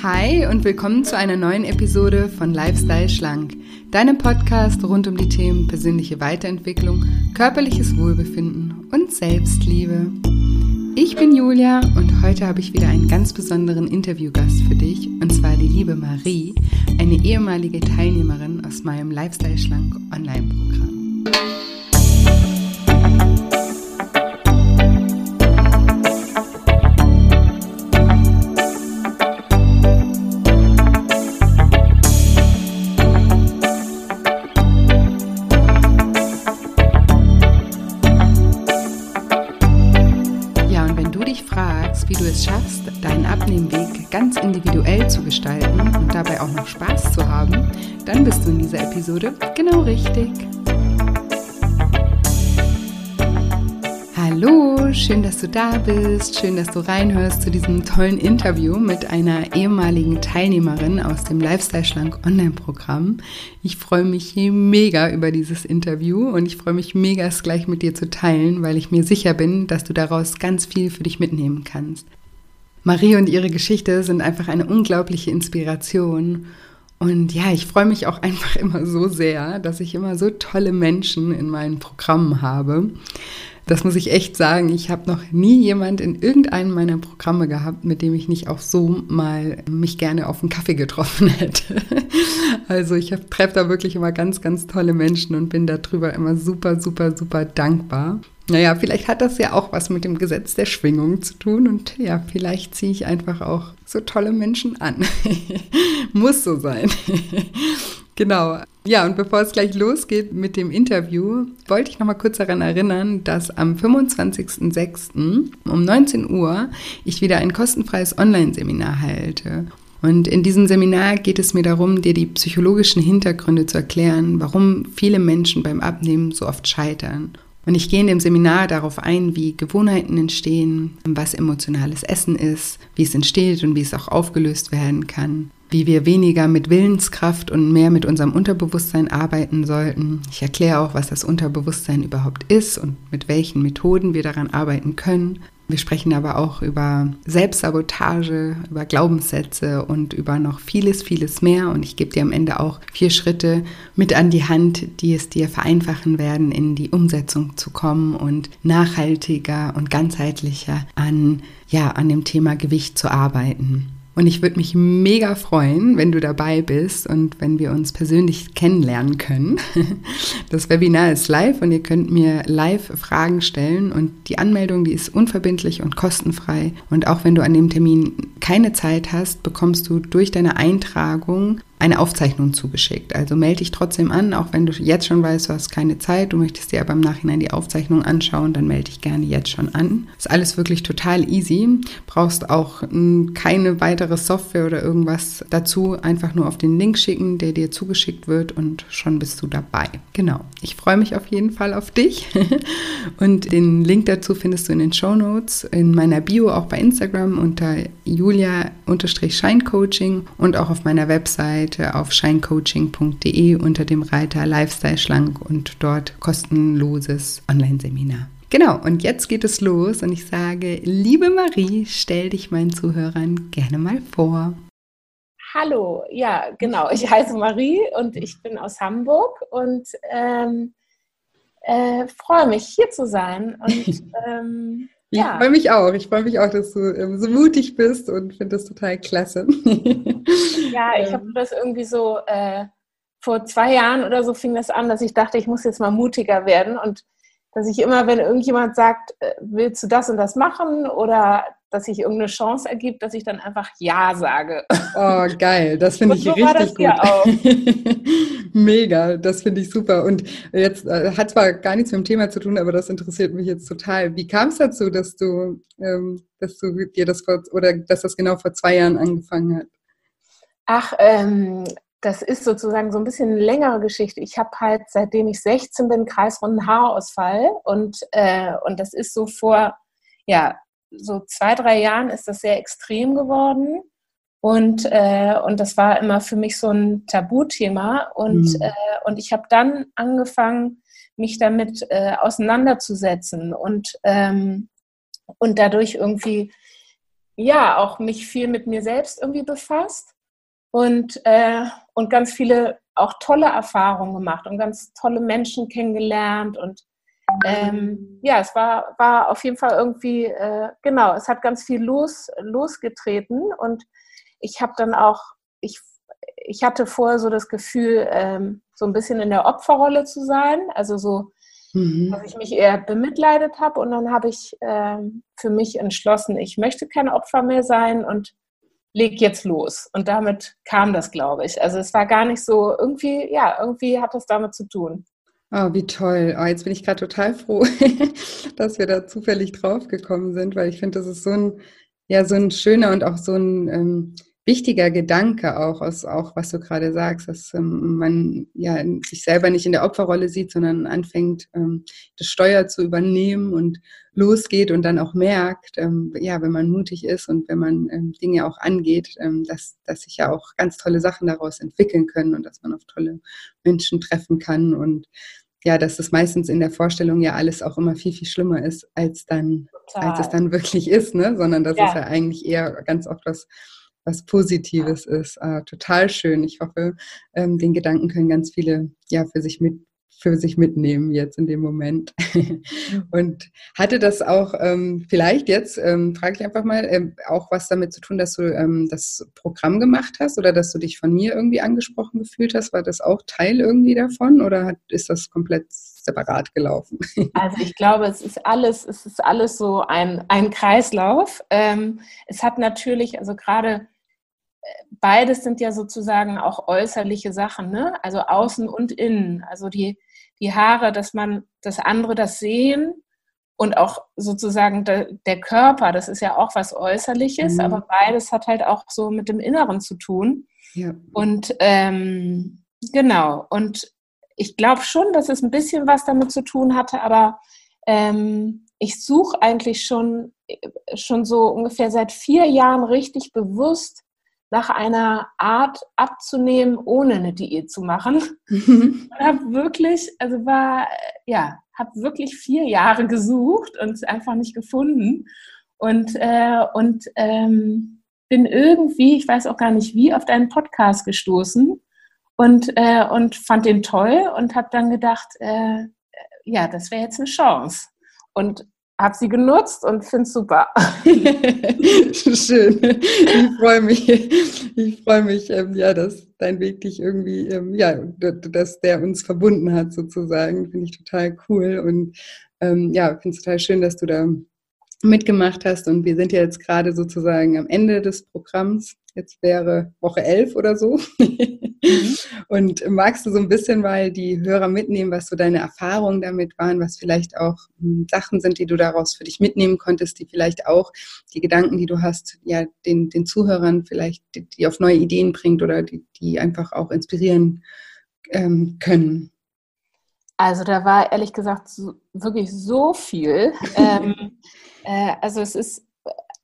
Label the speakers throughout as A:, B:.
A: Hi und willkommen zu einer neuen Episode von Lifestyle Schlank, deinem Podcast rund um die Themen persönliche Weiterentwicklung, körperliches Wohlbefinden und Selbstliebe. Ich bin Julia und heute habe ich wieder einen ganz besonderen Interviewgast für dich und zwar die liebe Marie, eine ehemalige Teilnehmerin aus meinem Lifestyle Schlank Online-Programm. Dann bist du in dieser Episode genau richtig. Hallo, schön, dass du da bist, schön, dass du reinhörst zu diesem tollen Interview mit einer ehemaligen Teilnehmerin aus dem Lifestyle Schlank Online-Programm. Ich freue mich mega über dieses Interview und ich freue mich mega, es gleich mit dir zu teilen, weil ich mir sicher bin, dass du daraus ganz viel für dich mitnehmen kannst. Marie und ihre Geschichte sind einfach eine unglaubliche Inspiration. Und ja, ich freue mich auch einfach immer so sehr, dass ich immer so tolle Menschen in meinen Programmen habe. Das muss ich echt sagen. Ich habe noch nie jemand in irgendeinem meiner Programme gehabt, mit dem ich nicht auch so mal mich gerne auf einen Kaffee getroffen hätte. Also ich treffe da wirklich immer ganz, ganz tolle Menschen und bin darüber immer super, super, super dankbar. Naja, vielleicht hat das ja auch was mit dem Gesetz der Schwingung zu tun und ja, vielleicht ziehe ich einfach auch so tolle Menschen an. Muss so sein. genau. Ja, und bevor es gleich losgeht mit dem Interview, wollte ich noch mal kurz daran erinnern, dass am 25.06. um 19 Uhr ich wieder ein kostenfreies Online-Seminar halte. Und in diesem Seminar geht es mir darum, dir die psychologischen Hintergründe zu erklären, warum viele Menschen beim Abnehmen so oft scheitern und ich gehe in dem Seminar darauf ein, wie Gewohnheiten entstehen, was emotionales Essen ist, wie es entsteht und wie es auch aufgelöst werden kann, wie wir weniger mit Willenskraft und mehr mit unserem Unterbewusstsein arbeiten sollten. Ich erkläre auch, was das Unterbewusstsein überhaupt ist und mit welchen Methoden wir daran arbeiten können wir sprechen aber auch über Selbstsabotage, über Glaubenssätze und über noch vieles, vieles mehr. Und ich gebe dir am Ende auch vier Schritte mit an die Hand, die es dir vereinfachen werden, in die Umsetzung zu kommen und nachhaltiger und ganzheitlicher an, ja, an dem Thema Gewicht zu arbeiten. Und ich würde mich mega freuen, wenn du dabei bist und wenn wir uns persönlich kennenlernen können. Das Webinar ist live und ihr könnt mir live Fragen stellen und die Anmeldung, die ist unverbindlich und kostenfrei. Und auch wenn du an dem Termin keine Zeit hast, bekommst du durch deine Eintragung eine Aufzeichnung zugeschickt. Also melde dich trotzdem an, auch wenn du jetzt schon weißt, du hast keine Zeit, du möchtest dir aber im Nachhinein die Aufzeichnung anschauen, dann melde dich gerne jetzt schon an. Ist alles wirklich total easy. Brauchst auch hm, keine weitere Software oder irgendwas dazu. Einfach nur auf den Link schicken, der dir zugeschickt wird und schon bist du dabei. Genau. Ich freue mich auf jeden Fall auf dich. und den Link dazu findest du in den Show Notes, in meiner Bio, auch bei Instagram unter julia-scheincoaching und auch auf meiner Website Seite auf shinecoaching.de unter dem Reiter Lifestyle Schlank und dort kostenloses Online-Seminar. Genau, und jetzt geht es los und ich sage, liebe Marie, stell dich meinen Zuhörern gerne mal vor.
B: Hallo, ja, genau. Ich heiße Marie und ich bin aus Hamburg und ähm, äh, freue mich, hier zu sein. Und
A: ähm, ich ja. freue mich auch. Ich freue mich auch, dass du ähm, so mutig bist und finde das total klasse.
B: ja, ich habe ähm. das irgendwie so, äh, vor zwei Jahren oder so fing das an, dass ich dachte, ich muss jetzt mal mutiger werden und dass ich immer, wenn irgendjemand sagt, äh, willst du das und das machen oder dass sich irgendeine Chance ergibt, dass ich dann einfach Ja sage.
A: Oh, geil. Das finde ich so richtig gut. Mega. Das finde ich super. Und jetzt äh, hat zwar gar nichts mit dem Thema zu tun, aber das interessiert mich jetzt total. Wie kam es dazu, dass du, ähm, dass du dir das vor, oder dass das genau vor zwei Jahren angefangen hat?
B: Ach, ähm, das ist sozusagen so ein bisschen eine längere Geschichte. Ich habe halt, seitdem ich 16 bin, kreisrunden Haarausfall und, äh, und das ist so vor, ja, so zwei, drei Jahren ist das sehr extrem geworden. Und, äh, und das war immer für mich so ein Tabuthema. Und, mhm. äh, und ich habe dann angefangen, mich damit äh, auseinanderzusetzen und, ähm, und dadurch irgendwie ja, auch mich viel mit mir selbst irgendwie befasst und, äh, und ganz viele auch tolle Erfahrungen gemacht und ganz tolle Menschen kennengelernt und ähm, ja, es war, war auf jeden Fall irgendwie, äh, genau, es hat ganz viel los, losgetreten und ich habe dann auch, ich, ich hatte vorher so das Gefühl, ähm, so ein bisschen in der Opferrolle zu sein, also so, mhm. dass ich mich eher bemitleidet habe und dann habe ich ähm, für mich entschlossen, ich möchte kein Opfer mehr sein und leg jetzt los. Und damit kam das, glaube ich. Also es war gar nicht so, irgendwie, ja, irgendwie hat das damit zu tun.
A: Oh, wie toll. Oh, jetzt bin ich gerade total froh, dass wir da zufällig drauf gekommen sind, weil ich finde, das ist so ein, ja, so ein schöner und auch so ein ähm, wichtiger Gedanke auch, aus, auch was du gerade sagst, dass ähm, man ja sich selber nicht in der Opferrolle sieht, sondern anfängt, ähm, das Steuer zu übernehmen und losgeht und dann auch merkt, ähm, ja, wenn man mutig ist und wenn man ähm, Dinge auch angeht, ähm, dass, dass sich ja auch ganz tolle Sachen daraus entwickeln können und dass man auf tolle Menschen treffen kann und ja, dass das meistens in der Vorstellung ja alles auch immer viel, viel schlimmer ist, als dann, als es dann wirklich ist, ne? Sondern dass ja. es ja eigentlich eher ganz oft was was Positives ist. Äh, total schön. Ich hoffe, ähm, den Gedanken können ganz viele ja für sich mit für sich mitnehmen jetzt in dem Moment. Und hatte das auch ähm, vielleicht jetzt, ähm, frage ich einfach mal, ähm, auch was damit zu tun, dass du ähm, das Programm gemacht hast oder dass du dich von mir irgendwie angesprochen gefühlt hast? War das auch Teil irgendwie davon oder hat, ist das komplett separat gelaufen?
B: Also ich glaube, es ist alles, es ist alles so ein, ein Kreislauf. Ähm, es hat natürlich, also gerade beides sind ja sozusagen auch äußerliche Sachen, ne? also außen und innen. Also die, die Haare, dass man, dass andere das sehen und auch sozusagen der, der Körper, das ist ja auch was Äußerliches, mhm. aber beides hat halt auch so mit dem Inneren zu tun. Ja. Und ähm, genau, und ich glaube schon, dass es ein bisschen was damit zu tun hatte, aber ähm, ich suche eigentlich schon, schon so ungefähr seit vier Jahren richtig bewusst nach einer Art abzunehmen, ohne eine Diät zu machen. Mhm. Und habe wirklich, also war, ja, habe wirklich vier Jahre gesucht und es einfach nicht gefunden. Und, äh, und ähm, bin irgendwie, ich weiß auch gar nicht wie, auf deinen Podcast gestoßen und, äh, und fand den toll und habe dann gedacht, äh, ja, das wäre jetzt eine Chance. Und habe sie genutzt und finde es super.
A: Schön. Ich freue mich. Ich freue mich, ähm, ja, dass dein Weg dich irgendwie, ähm, ja, dass der uns verbunden hat sozusagen. Finde ich total cool und ähm, ja, finde es total schön, dass du da mitgemacht hast und wir sind ja jetzt gerade sozusagen am Ende des Programms. Jetzt wäre Woche 11 oder so. Mhm. Und magst du so ein bisschen mal die Hörer mitnehmen, was so deine Erfahrungen damit waren, was vielleicht auch hm, Sachen sind, die du daraus für dich mitnehmen konntest, die vielleicht auch die Gedanken, die du hast, ja, den, den Zuhörern vielleicht, die, die auf neue Ideen bringt oder die, die einfach auch inspirieren ähm, können?
B: Also da war ehrlich gesagt so, wirklich so viel. ähm, äh, also es ist,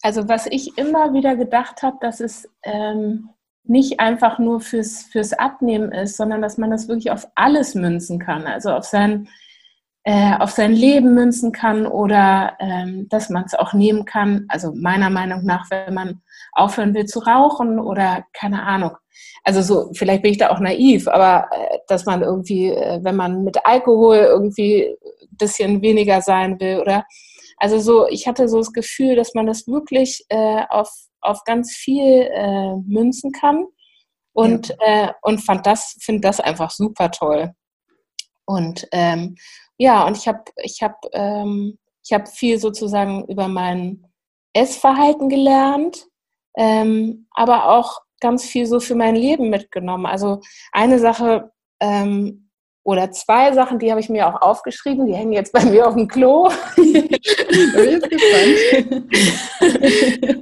B: also was ich immer wieder gedacht habe, dass es ähm, nicht einfach nur fürs, fürs Abnehmen ist, sondern dass man das wirklich auf alles münzen kann. Also auf sein, äh, auf sein Leben münzen kann oder ähm, dass man es auch nehmen kann. Also meiner Meinung nach, wenn man aufhören will zu rauchen oder keine Ahnung. Also so, vielleicht bin ich da auch naiv, aber äh, dass man irgendwie, äh, wenn man mit Alkohol irgendwie ein bisschen weniger sein will oder also so, ich hatte so das Gefühl, dass man das wirklich äh, auf auf ganz viel äh, münzen kann und, ja. äh, und fand das, finde das einfach super toll. Und ähm, ja, und ich habe ich hab, ähm, hab viel sozusagen über mein Essverhalten gelernt, ähm, aber auch ganz viel so für mein Leben mitgenommen. Also eine Sache, ähm, oder zwei Sachen, die habe ich mir auch aufgeschrieben, die hängen jetzt bei mir auf dem Klo.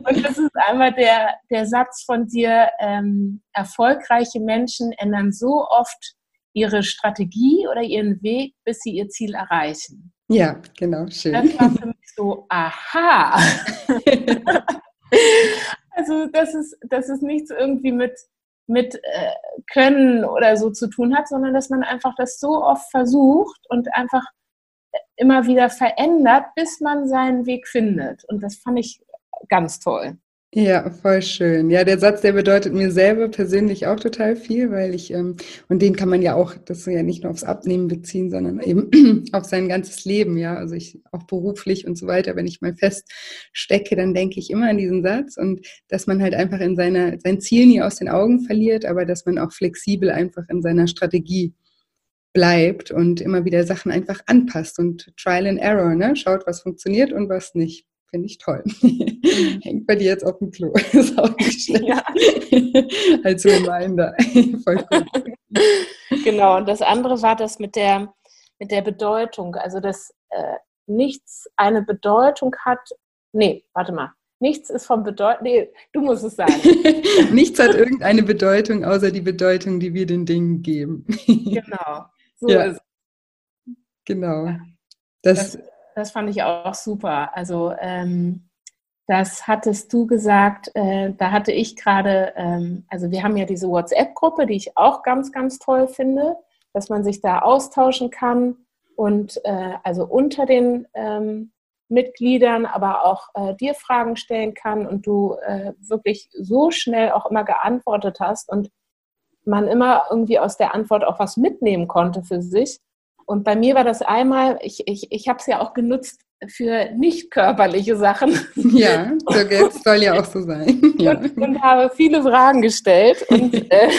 B: Und das ist einmal der, der Satz von dir, ähm, erfolgreiche Menschen ändern so oft ihre Strategie oder ihren Weg, bis sie ihr Ziel erreichen.
A: Ja, genau, schön.
B: Das war für mich so, aha. also das ist, das ist nichts irgendwie mit mit äh, Können oder so zu tun hat, sondern dass man einfach das so oft versucht und einfach immer wieder verändert, bis man seinen Weg findet. Und das fand ich ganz toll.
A: Ja, voll schön. Ja, der Satz, der bedeutet mir selber persönlich auch total viel, weil ich, ähm, und den kann man ja auch, das ja nicht nur aufs Abnehmen beziehen, sondern eben auf sein ganzes Leben, ja. Also ich auch beruflich und so weiter, wenn ich mal feststecke, dann denke ich immer an diesen Satz und dass man halt einfach in seiner, sein Ziel nie aus den Augen verliert, aber dass man auch flexibel einfach in seiner Strategie bleibt und immer wieder Sachen einfach anpasst und Trial and Error, ne? Schaut, was funktioniert und was nicht. Finde ich toll. Mhm. Hängt bei dir jetzt auf dem Klo. ist auch nicht schlecht. Ja. Als Reminder. Voll
B: cool. Genau, und das andere war das mit der, mit der Bedeutung. Also, dass äh, nichts eine Bedeutung hat. Nee, warte mal. Nichts ist von Bedeutung. Nee, du musst es sagen.
A: nichts hat irgendeine Bedeutung, außer die Bedeutung, die wir den Dingen geben.
B: genau. So ja. ist
A: es. Genau.
B: Das, das das fand ich auch super. Also ähm, das hattest du gesagt, äh, da hatte ich gerade, ähm, also wir haben ja diese WhatsApp-Gruppe, die ich auch ganz, ganz toll finde, dass man sich da austauschen kann und äh, also unter den ähm, Mitgliedern, aber auch äh, dir Fragen stellen kann und du äh, wirklich so schnell auch immer geantwortet hast und man immer irgendwie aus der Antwort auch was mitnehmen konnte für sich. Und bei mir war das einmal, ich, ich, ich habe es ja auch genutzt für nicht körperliche Sachen.
A: Ja, das soll ja auch so sein. Ja.
B: Und, und, habe viele Fragen gestellt. Und, äh,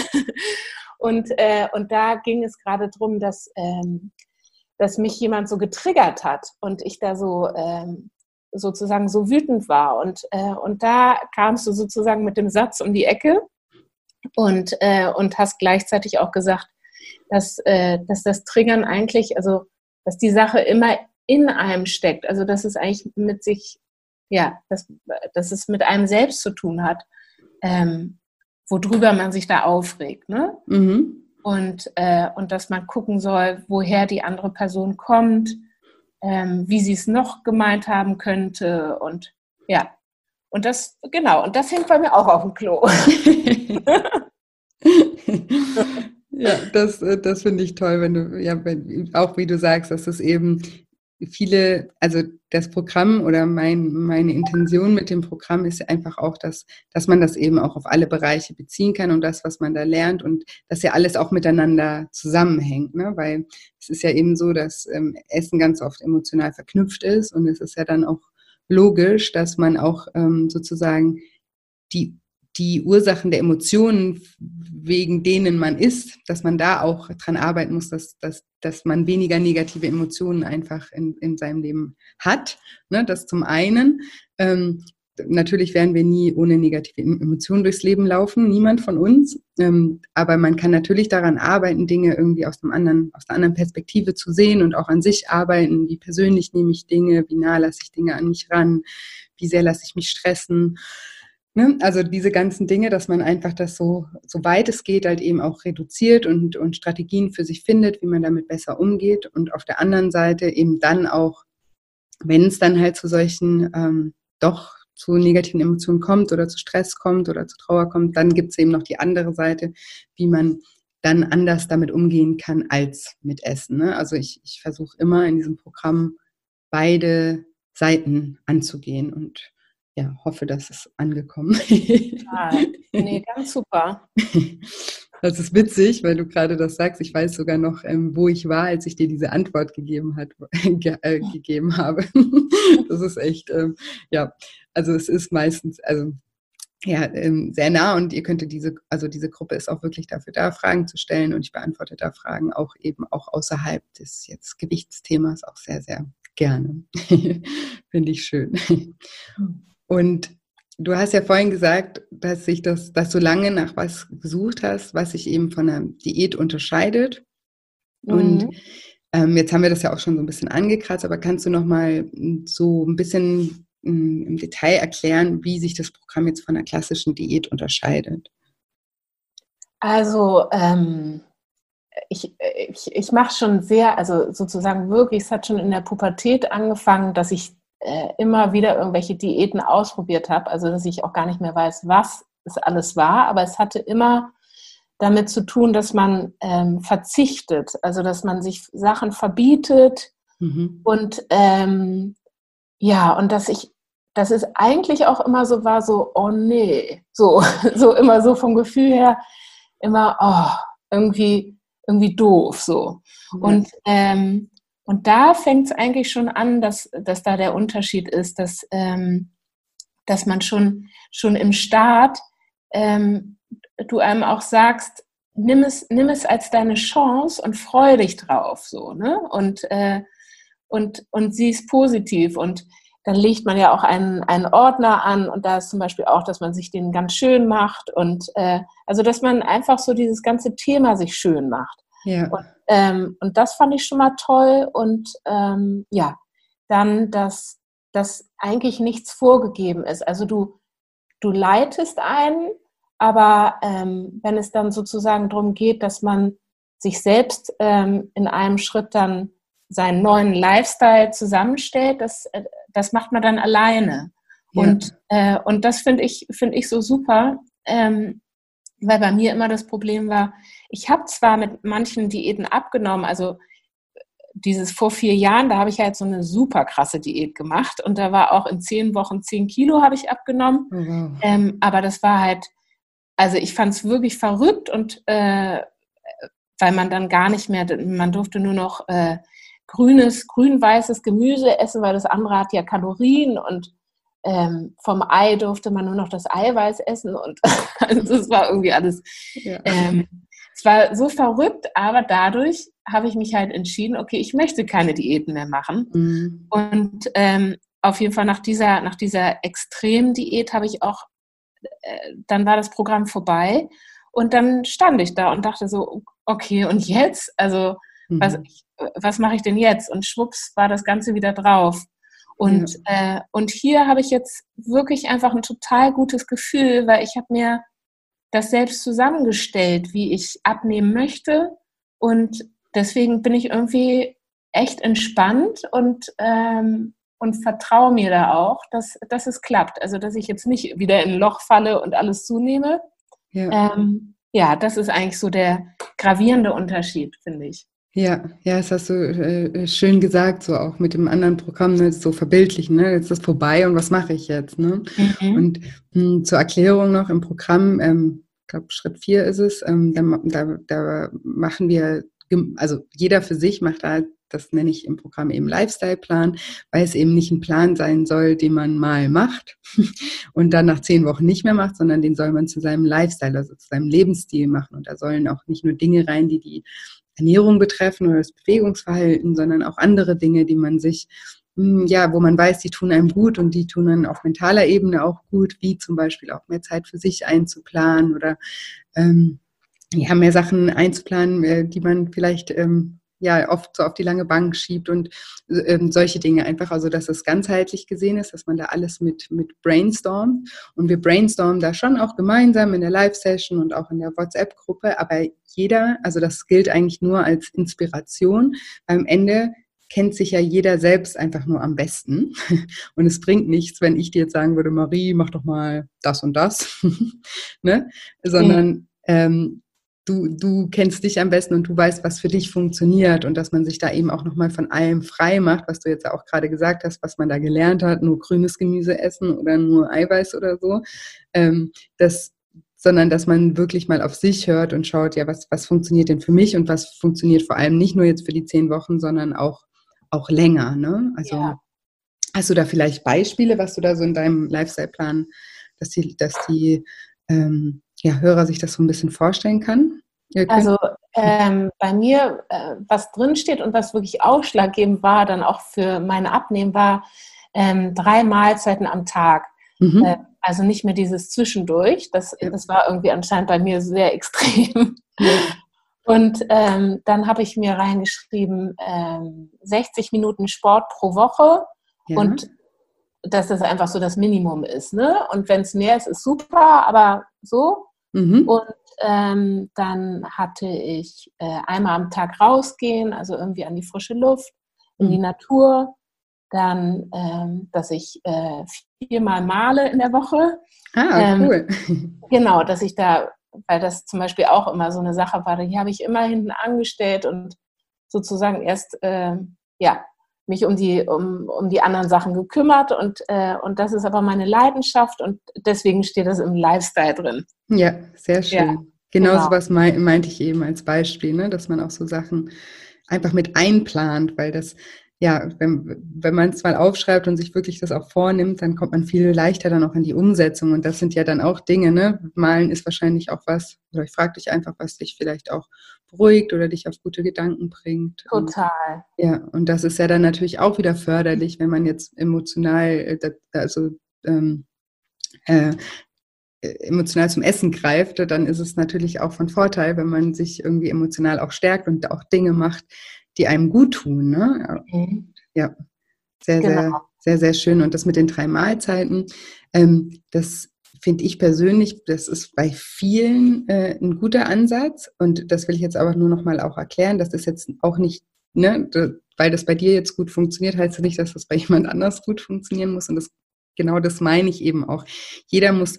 B: und, äh, und da ging es gerade darum, dass, ähm, dass mich jemand so getriggert hat und ich da so ähm, sozusagen so wütend war. Und, äh, und da kamst du sozusagen mit dem Satz um die Ecke und, äh, und hast gleichzeitig auch gesagt, dass, äh, dass das Triggern eigentlich, also dass die Sache immer in einem steckt, also dass es eigentlich mit sich, ja, dass, dass es mit einem selbst zu tun hat, ähm, worüber man sich da aufregt. Ne? Mhm. Und, äh, und dass man gucken soll, woher die andere Person kommt, ähm, wie sie es noch gemeint haben könnte und ja. Und das, genau, und das hängt bei mir auch auf dem Klo.
A: Ja, das, äh, das finde ich toll, wenn du, ja, wenn, auch wie du sagst, dass es eben viele, also das Programm oder mein, meine Intention mit dem Programm ist einfach auch, dass, dass man das eben auch auf alle Bereiche beziehen kann und das, was man da lernt und dass ja alles auch miteinander zusammenhängt, ne? weil es ist ja eben so, dass ähm, Essen ganz oft emotional verknüpft ist und es ist ja dann auch logisch, dass man auch ähm, sozusagen die die Ursachen der Emotionen, wegen denen man ist, dass man da auch dran arbeiten muss, dass, dass, dass man weniger negative Emotionen einfach in, in seinem Leben hat. Ne, das zum einen. Ähm, natürlich werden wir nie ohne negative Emotionen durchs Leben laufen, niemand von uns. Ähm, aber man kann natürlich daran arbeiten, Dinge irgendwie aus, einem anderen, aus einer anderen Perspektive zu sehen und auch an sich arbeiten. Wie persönlich nehme ich Dinge, wie nah lasse ich Dinge an mich ran, wie sehr lasse ich mich stressen. Ne? Also diese ganzen Dinge, dass man einfach das so, so weit es geht, halt eben auch reduziert und, und Strategien für sich findet, wie man damit besser umgeht. Und auf der anderen Seite eben dann auch, wenn es dann halt zu solchen ähm, doch zu negativen Emotionen kommt oder zu Stress kommt oder zu Trauer kommt, dann gibt es eben noch die andere Seite, wie man dann anders damit umgehen kann als mit Essen. Ne? Also ich, ich versuche immer in diesem Programm beide Seiten anzugehen und ja, hoffe, dass es angekommen.
B: Ah, nee, ganz super.
A: Das ist witzig, weil du gerade das sagst. Ich weiß sogar noch, ähm, wo ich war, als ich dir diese Antwort gegeben, hat, ge äh, gegeben habe. das ist echt, ähm, ja, also es ist meistens, also ja, ähm, sehr nah und ihr könntet diese, also diese Gruppe ist auch wirklich dafür da, Fragen zu stellen und ich beantworte da Fragen auch eben auch außerhalb des jetzt Gewichtsthemas auch sehr, sehr gerne. Finde ich schön. Hm. Und du hast ja vorhin gesagt, dass sich das, dass du lange nach was gesucht hast, was sich eben von einer Diät unterscheidet. Mhm. Und ähm, jetzt haben wir das ja auch schon so ein bisschen angekratzt, aber kannst du noch mal so ein bisschen mm, im Detail erklären, wie sich das Programm jetzt von einer klassischen Diät unterscheidet?
B: Also ähm, ich, ich, ich mache schon sehr, also sozusagen wirklich, es hat schon in der Pubertät angefangen, dass ich äh, immer wieder irgendwelche Diäten ausprobiert habe, also dass ich auch gar nicht mehr weiß, was es alles war, aber es hatte immer damit zu tun, dass man ähm, verzichtet, also dass man sich Sachen verbietet mhm. und ähm, ja, und dass ich dass es eigentlich auch immer so war, so, oh nee, so, so immer so vom Gefühl her, immer, oh, irgendwie, irgendwie doof, so. Mhm. Und, ähm, und da fängt es eigentlich schon an, dass, dass da der Unterschied ist, dass, ähm, dass man schon, schon im Start ähm, du einem auch sagst, nimm es, nimm es als deine Chance und freu dich drauf, so, ne? Und, äh, und, und sieh es positiv. Und dann legt man ja auch einen, einen Ordner an und da ist zum Beispiel auch, dass man sich den ganz schön macht und äh, also dass man einfach so dieses ganze Thema sich schön macht. Ja. Und, ähm, und das fand ich schon mal toll und ähm, ja, dann, dass, dass eigentlich nichts vorgegeben ist. Also du, du leitest einen, aber ähm, wenn es dann sozusagen darum geht, dass man sich selbst ähm, in einem Schritt dann seinen neuen Lifestyle zusammenstellt, das, äh, das macht man dann alleine. Ja. Und, äh, und das finde ich, find ich so super, ähm, weil bei mir immer das Problem war, ich habe zwar mit manchen Diäten abgenommen, also dieses vor vier Jahren, da habe ich halt so eine super krasse Diät gemacht und da war auch in zehn Wochen zehn Kilo habe ich abgenommen. Mhm. Ähm, aber das war halt, also ich fand es wirklich verrückt und äh, weil man dann gar nicht mehr, man durfte nur noch äh, grünes, grün-weißes Gemüse essen, weil das andere hat ja Kalorien und ähm, vom Ei durfte man nur noch das Eiweiß essen und also es war irgendwie alles. Ja. Ähm, es war so verrückt, aber dadurch habe ich mich halt entschieden, okay, ich möchte keine Diäten mehr machen. Mhm. Und ähm, auf jeden Fall nach dieser, nach dieser Extremdiät habe ich auch, äh, dann war das Programm vorbei und dann stand ich da und dachte so, okay, und jetzt? Also mhm. was, was mache ich denn jetzt? Und schwupps war das Ganze wieder drauf. Und, ja. äh, und hier habe ich jetzt wirklich einfach ein total gutes Gefühl, weil ich habe mir das selbst zusammengestellt, wie ich abnehmen möchte. Und deswegen bin ich irgendwie echt entspannt und, ähm, und vertraue mir da auch, dass, dass es klappt. Also, dass ich jetzt nicht wieder in ein Loch falle und alles zunehme. Ja, ähm, ja das ist eigentlich so der gravierende Unterschied, finde ich.
A: Ja, ja, das hast du äh, schön gesagt, so auch mit dem anderen Programm, ne, so verbildlichen, ne, jetzt ist das vorbei und was mache ich jetzt, ne? Mhm. Und mh, hm, zur Erklärung noch im Programm, ähm, glaube Schritt vier ist es, ähm, da, da, da machen wir, also jeder für sich macht da, das nenne ich im Programm eben Lifestyle-Plan, weil es eben nicht ein Plan sein soll, den man mal macht und dann nach zehn Wochen nicht mehr macht, sondern den soll man zu seinem Lifestyle, also zu seinem Lebensstil machen. Und da sollen auch nicht nur Dinge rein, die die Ernährung betreffen oder das Bewegungsverhalten, sondern auch andere Dinge, die man sich, ja, wo man weiß, die tun einem gut und die tun dann auf mentaler Ebene auch gut, wie zum Beispiel auch mehr Zeit für sich einzuplanen oder ähm, ja, mehr Sachen einzuplanen, äh, die man vielleicht ähm, ja oft so auf die lange Bank schiebt und ähm, solche Dinge einfach, also dass es ganzheitlich gesehen ist, dass man da alles mit, mit brainstormt. Und wir brainstormen da schon auch gemeinsam in der Live-Session und auch in der WhatsApp-Gruppe, aber jeder, also das gilt eigentlich nur als Inspiration, am Ende kennt sich ja jeder selbst einfach nur am besten. Und es bringt nichts, wenn ich dir jetzt sagen würde, Marie, mach doch mal das und das, ne? sondern mhm. ähm, du, du kennst dich am besten und du weißt, was für dich funktioniert und dass man sich da eben auch nochmal von allem frei macht, was du jetzt auch gerade gesagt hast, was man da gelernt hat, nur grünes Gemüse essen oder nur Eiweiß oder so, ähm, das, sondern dass man wirklich mal auf sich hört und schaut, ja, was, was funktioniert denn für mich und was funktioniert vor allem nicht nur jetzt für die zehn Wochen, sondern auch, auch länger. Ne? Also ja. hast du da vielleicht Beispiele, was du da so in deinem Lifestyle-Plan, dass die, dass die ähm, ja, Hörer sich das so ein bisschen vorstellen kann?
B: Also ähm, bei mir, äh, was drinsteht und was wirklich ausschlaggebend war, dann auch für meine Abnehmen, war ähm, drei Mahlzeiten am Tag. Mhm. Äh, also nicht mehr dieses Zwischendurch. Das, ja. das war irgendwie anscheinend bei mir sehr extrem. Ja. Und ähm, dann habe ich mir reingeschrieben, 60 ähm, Minuten Sport pro Woche ja. und dass das einfach so das Minimum ist. Ne? Und wenn es mehr ist, ist super, aber so. Mhm. Und ähm, dann hatte ich äh, einmal am Tag rausgehen, also irgendwie an die frische Luft, in mhm. die Natur. Dann, ähm, dass ich äh, viermal male in der Woche.
A: Ah, ähm, cool.
B: Genau, dass ich da, weil das zum Beispiel auch immer so eine Sache war, die habe ich immer hinten angestellt und sozusagen erst, äh, ja, mich um die, um, um die anderen Sachen gekümmert und, äh, und das ist aber meine Leidenschaft und deswegen steht das im Lifestyle drin.
A: Ja, sehr schön. Ja, genau, genau. was meinte ich eben als Beispiel, ne? dass man auch so Sachen einfach mit einplant, weil das ja, wenn, wenn man es mal aufschreibt und sich wirklich das auch vornimmt, dann kommt man viel leichter dann auch in die Umsetzung. Und das sind ja dann auch Dinge, ne? Malen ist wahrscheinlich auch was, oder ich frage dich einfach, was dich vielleicht auch beruhigt oder dich auf gute Gedanken bringt.
B: Total.
A: Und, ja, und das ist ja dann natürlich auch wieder förderlich, wenn man jetzt emotional, äh, also ähm, äh, emotional zum Essen greift, dann ist es natürlich auch von Vorteil, wenn man sich irgendwie emotional auch stärkt und auch Dinge macht, die einem gut tun. Ne? Mhm. Ja, sehr, genau. sehr, sehr, sehr schön. Und das mit den drei Mahlzeiten, ähm, das finde ich persönlich, das ist bei vielen äh, ein guter Ansatz. Und das will ich jetzt aber nur noch mal auch erklären, dass das jetzt auch nicht, ne, weil das bei dir jetzt gut funktioniert, heißt das nicht, dass das bei jemand anders gut funktionieren muss. Und das, genau das meine ich eben auch. Jeder muss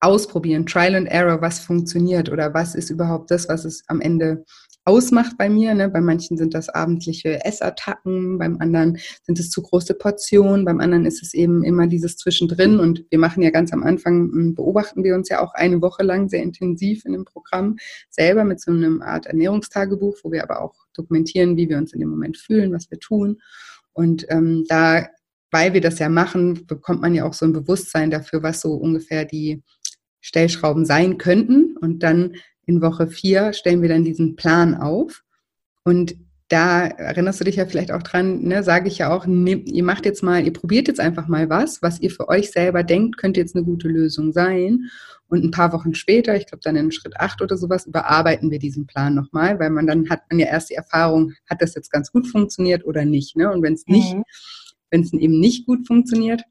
A: ausprobieren, Trial and Error, was funktioniert oder was ist überhaupt das, was es am Ende ausmacht bei mir. Ne? Bei manchen sind das abendliche Essattacken, beim anderen sind es zu große Portionen, beim anderen ist es eben immer dieses Zwischendrin. Und wir machen ja ganz am Anfang, hm, beobachten wir uns ja auch eine Woche lang sehr intensiv in dem Programm selber mit so einem Art Ernährungstagebuch, wo wir aber auch dokumentieren, wie wir uns in dem Moment fühlen, was wir tun. Und ähm, da, weil wir das ja machen, bekommt man ja auch so ein Bewusstsein dafür, was so ungefähr die Stellschrauben sein könnten. Und dann in Woche vier stellen wir dann diesen Plan auf. Und da erinnerst du dich ja vielleicht auch dran, ne, sage ich ja auch, ne, ihr macht jetzt mal, ihr probiert jetzt einfach mal was, was ihr für euch selber denkt, könnte jetzt eine gute Lösung sein. Und ein paar Wochen später, ich glaube dann in Schritt acht oder sowas, überarbeiten wir diesen Plan nochmal, weil man dann hat man ja erst die Erfahrung, hat das jetzt ganz gut funktioniert oder nicht. Ne? Und wenn es nicht, mhm. wenn es eben nicht gut funktioniert,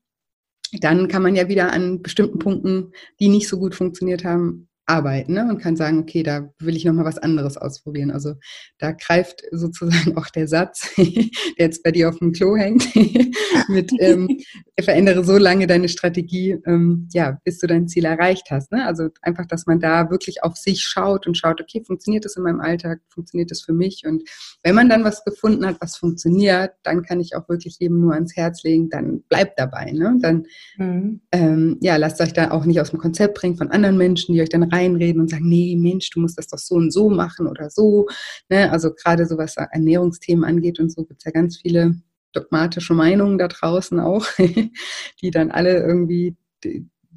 A: dann kann man ja wieder an bestimmten Punkten, die nicht so gut funktioniert haben, arbeiten ne? und kann sagen, okay, da will ich nochmal was anderes ausprobieren. Also da greift sozusagen auch der Satz, der jetzt bei dir auf dem Klo hängt, mit ähm, verändere so lange deine Strategie, ähm, ja, bis du dein Ziel erreicht hast. Ne? Also einfach, dass man da wirklich auf sich schaut und schaut, okay, funktioniert das in meinem Alltag, funktioniert das für mich? Und wenn man dann was gefunden hat, was funktioniert, dann kann ich auch wirklich jedem nur ans Herz legen, dann bleibt dabei. Ne? Dann mhm. ähm, ja, lasst euch da auch nicht aus dem Konzept bringen von anderen Menschen, die euch dann reinreden und sagen, nee, Mensch, du musst das doch so und so machen oder so. Ne? Also gerade so was Ernährungsthemen angeht und so gibt es ja ganz viele dogmatische Meinungen da draußen auch, die dann alle irgendwie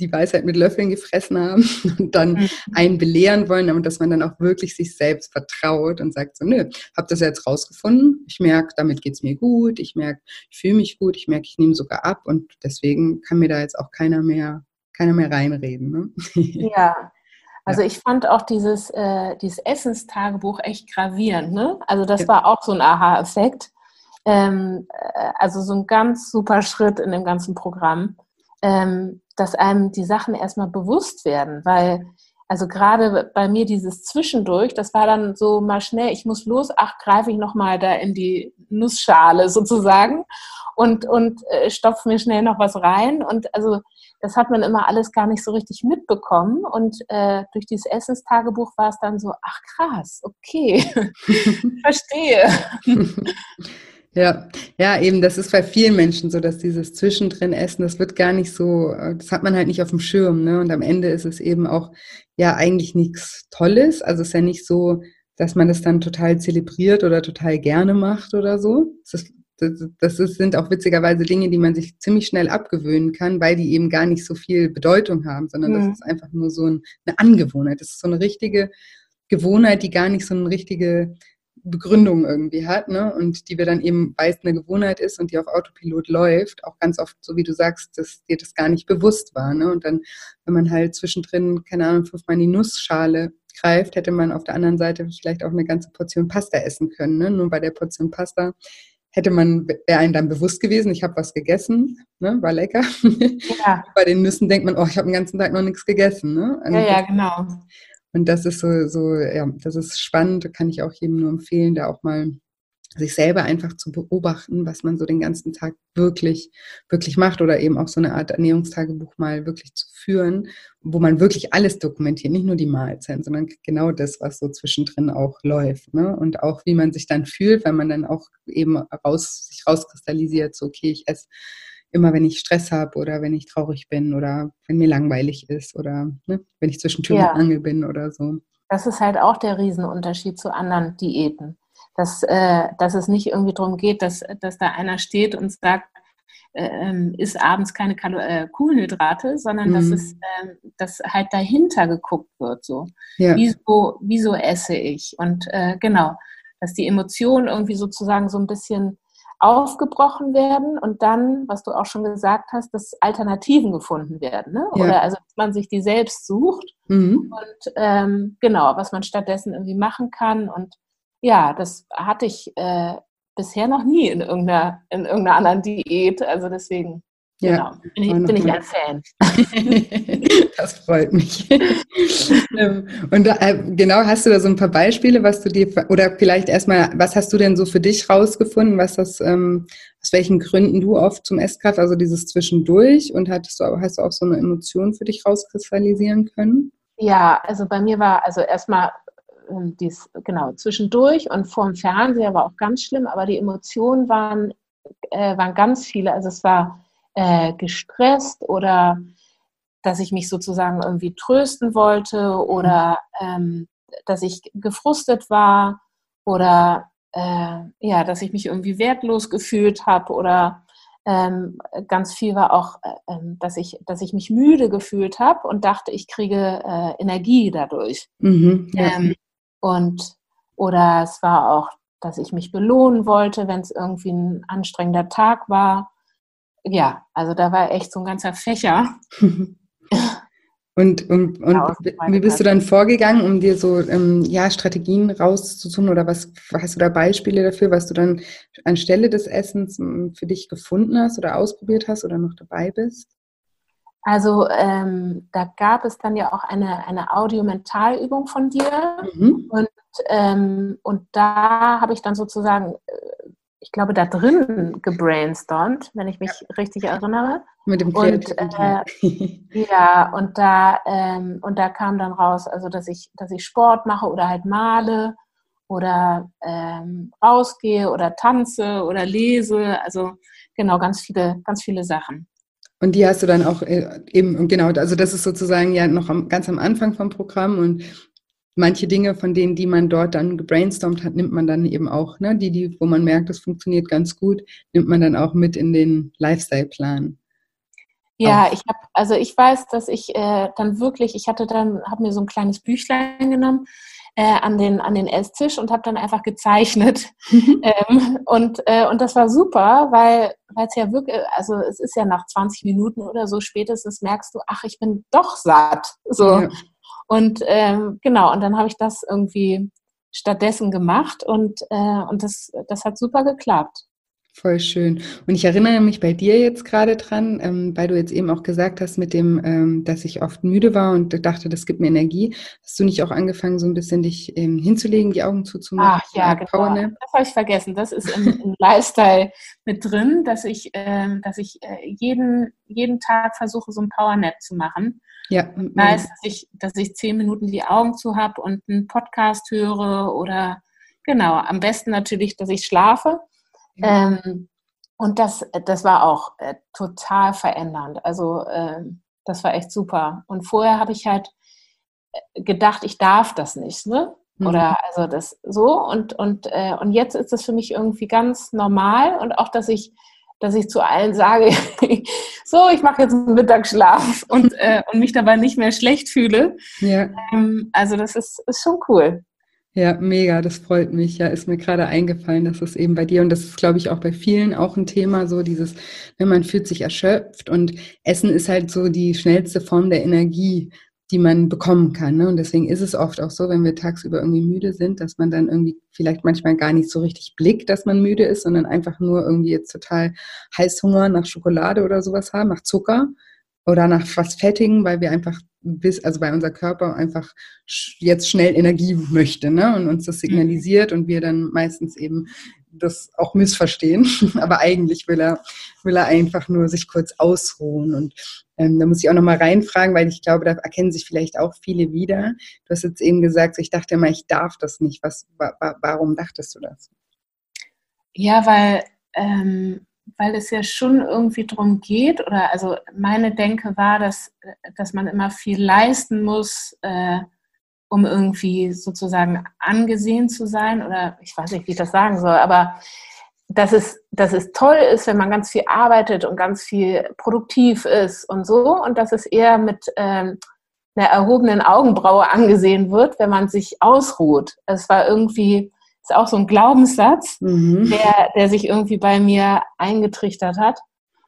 A: die Weisheit mit Löffeln gefressen haben und dann mhm. einen belehren wollen, und dass man dann auch wirklich sich selbst vertraut und sagt so, nö, hab das jetzt rausgefunden, ich merke, damit geht es mir gut, ich merke, ich fühle mich gut, ich merke, ich nehme sogar ab und deswegen kann mir da jetzt auch keiner mehr, keiner mehr reinreden. Ne?
B: Ja, also ich fand auch dieses, äh, dieses Essenstagebuch echt gravierend. Ne? Also das ja. war auch so ein Aha-Effekt. Ähm, äh, also so ein ganz super Schritt in dem ganzen Programm, ähm, dass einem die Sachen erstmal bewusst werden, weil also gerade bei mir dieses Zwischendurch, das war dann so mal schnell, ich muss los, ach, greife ich nochmal da in die Nussschale sozusagen und, und äh, stopfe mir schnell noch was rein. Und also das hat man immer alles gar nicht so richtig mitbekommen. Und äh, durch dieses Essenstagebuch war es dann so, ach krass, okay, verstehe.
A: Ja, ja, eben, das ist bei vielen Menschen so, dass dieses Zwischendrin Essen, das wird gar nicht so, äh, das hat man halt nicht auf dem Schirm, ne? Und am Ende ist es eben auch ja eigentlich nichts Tolles. Also es ist ja nicht so, dass man das dann total zelebriert oder total gerne macht oder so. Es ist das, sind auch witzigerweise Dinge, die man sich ziemlich schnell abgewöhnen kann, weil die eben gar nicht so viel Bedeutung haben, sondern mhm. das ist einfach nur so ein, eine Angewohnheit. Das ist so eine richtige Gewohnheit, die gar nicht so eine richtige Begründung irgendwie hat, ne? Und die wir dann eben, weil es eine Gewohnheit ist und die auf Autopilot läuft, auch ganz oft, so wie du sagst, dass dir das gar nicht bewusst war, ne? Und dann, wenn man halt zwischendrin, keine Ahnung, fünfmal in die Nussschale greift, hätte man auf der anderen Seite vielleicht auch eine ganze Portion Pasta essen können. Ne? Nur bei der Portion Pasta hätte man, wäre einem dann bewusst gewesen, ich habe was gegessen, ne, war lecker. Ja. Bei den Nüssen denkt man, oh, ich habe den ganzen Tag noch nichts gegessen. Ne?
B: ja, ja, genau.
A: Und das ist so, so, ja, das ist spannend, kann ich auch jedem nur empfehlen, da auch mal sich selber einfach zu beobachten, was man so den ganzen Tag wirklich, wirklich macht oder eben auch so eine Art Ernährungstagebuch mal wirklich zu führen, wo man wirklich alles dokumentiert, nicht nur die Mahlzeiten, sondern genau das, was so zwischendrin auch läuft. Ne? Und auch wie man sich dann fühlt, wenn man dann auch eben raus, sich rauskristallisiert, so okay, ich esse immer, wenn ich Stress habe oder wenn ich traurig bin oder wenn mir langweilig ist oder ne, wenn ich zwischen Tür ja. und Angel bin oder so.
B: Das ist halt auch der Riesenunterschied zu anderen Diäten dass, äh, dass es nicht irgendwie darum geht, dass, dass da einer steht und sagt, äh, ähm, isst abends keine Kalo äh, Kohlenhydrate, sondern mhm. dass es äh, dass halt dahinter geguckt wird. So. Ja. Wieso, wieso esse ich? Und äh, genau, dass die Emotionen irgendwie sozusagen so ein bisschen aufgebrochen werden und dann, was du auch schon gesagt hast, dass Alternativen gefunden werden. Ne? Ja. Oder also, dass man sich die selbst sucht mhm. und ähm, genau, was man stattdessen irgendwie machen kann und ja, das hatte ich äh, bisher noch nie in irgendeiner, in irgendeiner anderen Diät. Also deswegen, ja, genau, bin ich, bin ich ein Fan.
A: das freut mich. Ähm, und da, äh, genau, hast du da so ein paar Beispiele, was du dir, oder vielleicht erstmal, was hast du denn so für dich rausgefunden, was das, ähm, aus welchen Gründen du oft zum Esskraft, also dieses Zwischendurch und hattest du, hast du auch so eine Emotion für dich rauskristallisieren können?
B: Ja, also bei mir war, also erstmal ähm, dies, genau, zwischendurch und vor dem Fernseher war auch ganz schlimm, aber die Emotionen waren, äh, waren ganz viele. Also es war äh, gestresst oder dass ich mich sozusagen irgendwie trösten wollte oder ähm, dass ich gefrustet war oder äh, ja, dass ich mich irgendwie wertlos gefühlt habe oder ähm, ganz viel war auch, äh, ähm, dass, ich, dass ich mich müde gefühlt habe und dachte, ich kriege äh, Energie dadurch. Mhm, ja. ähm, und oder es war auch, dass ich mich belohnen wollte, wenn es irgendwie ein anstrengender Tag war. Ja, also da war echt so ein ganzer Fächer.
A: Und, und, und ja, wie bist du dann vorgegangen, um dir so ähm, ja, Strategien rauszusuchen oder was hast du da Beispiele dafür, was du dann anstelle des Essens hm, für dich gefunden hast oder ausprobiert hast oder noch dabei bist?
B: Also ähm, da gab es dann ja auch eine, eine Audiomentalübung von dir mhm. und, ähm, und da habe ich dann sozusagen, äh, ich glaube, da drin gebrainstormt, wenn ich mich ja. richtig erinnere.
A: Mit dem
B: und, äh, Ja, und da, ähm, und da kam dann raus, also dass ich, dass ich Sport mache oder halt male oder ähm, rausgehe oder tanze oder lese. Also genau, ganz viele, ganz viele Sachen.
A: Und die hast du dann auch äh, eben, genau, also das ist sozusagen ja noch am, ganz am Anfang vom Programm und manche Dinge von denen, die man dort dann gebrainstormt hat, nimmt man dann eben auch, ne, die, die, wo man merkt, das funktioniert ganz gut, nimmt man dann auch mit in den Lifestyle-Plan.
B: Ja, auch. ich habe, also ich weiß, dass ich äh, dann wirklich, ich hatte dann, habe mir so ein kleines Büchlein genommen äh, an, den, an den Esstisch und habe dann einfach gezeichnet. Ähm, und, äh, und das war super, weil es ja wirklich, also es ist ja nach 20 Minuten oder so spätestens merkst du, ach, ich bin doch satt. So. Ja. Und ähm, genau, und dann habe ich das irgendwie stattdessen gemacht und, äh, und das, das hat super geklappt.
A: Voll schön. Und ich erinnere mich bei dir jetzt gerade dran, ähm, weil du jetzt eben auch gesagt hast mit dem, ähm, dass ich oft müde war und dachte, das gibt mir Energie. Hast du nicht auch angefangen, so ein bisschen dich ähm, hinzulegen, die Augen zuzumachen?
B: Ach ja, genau. Das habe ich vergessen. Das ist im, im Lifestyle mit drin, dass ich, ähm, dass ich äh, jeden, jeden Tag versuche, so ein Powernap zu machen. Ja. Das heißt, dass ich, dass ich zehn Minuten die Augen zu habe und einen Podcast höre oder genau, am besten natürlich, dass ich schlafe. Ähm, und das, das war auch äh, total verändernd. Also äh, das war echt super. Und vorher habe ich halt äh, gedacht, ich darf das nicht, ne? Mhm. Oder also das so und und äh, und jetzt ist es für mich irgendwie ganz normal und auch, dass ich dass ich zu allen sage, so, ich mache jetzt einen Mittagsschlaf und, äh, und mich dabei nicht mehr schlecht fühle. Ja. Ähm, also das ist, ist schon cool.
A: Ja, mega, das freut mich. Ja, ist mir gerade eingefallen, dass es eben bei dir und das ist, glaube ich, auch bei vielen auch ein Thema, so dieses, wenn man fühlt sich erschöpft und Essen ist halt so die schnellste Form der Energie, die man bekommen kann. Ne? Und deswegen ist es oft auch so, wenn wir tagsüber irgendwie müde sind, dass man dann irgendwie vielleicht manchmal gar nicht so richtig blickt, dass man müde ist, sondern einfach nur irgendwie jetzt total Heißhunger nach Schokolade oder sowas haben, nach Zucker oder nach was Fettigen, weil wir einfach bis, also weil unser Körper einfach jetzt schnell Energie möchte ne? und uns das mhm. signalisiert und wir dann meistens eben das auch missverstehen. Aber eigentlich will er, will er einfach nur sich kurz ausruhen. Und ähm, da muss ich auch nochmal reinfragen, weil ich glaube, da erkennen sich vielleicht auch viele wieder. Du hast jetzt eben gesagt, ich dachte immer, ich darf das nicht. Was, wa, warum dachtest du das?
B: Ja, weil, ähm, weil es ja schon irgendwie darum geht, oder also meine Denke war, dass, dass man immer viel leisten muss, äh, um irgendwie sozusagen angesehen zu sein, oder ich weiß nicht, wie ich das sagen soll, aber dass es, dass es toll ist, wenn man ganz viel arbeitet und ganz viel produktiv ist und so, und dass es eher mit ähm, einer erhobenen Augenbraue angesehen wird, wenn man sich ausruht. Es war irgendwie, ist auch so ein Glaubenssatz, mhm. der, der sich irgendwie bei mir eingetrichtert hat.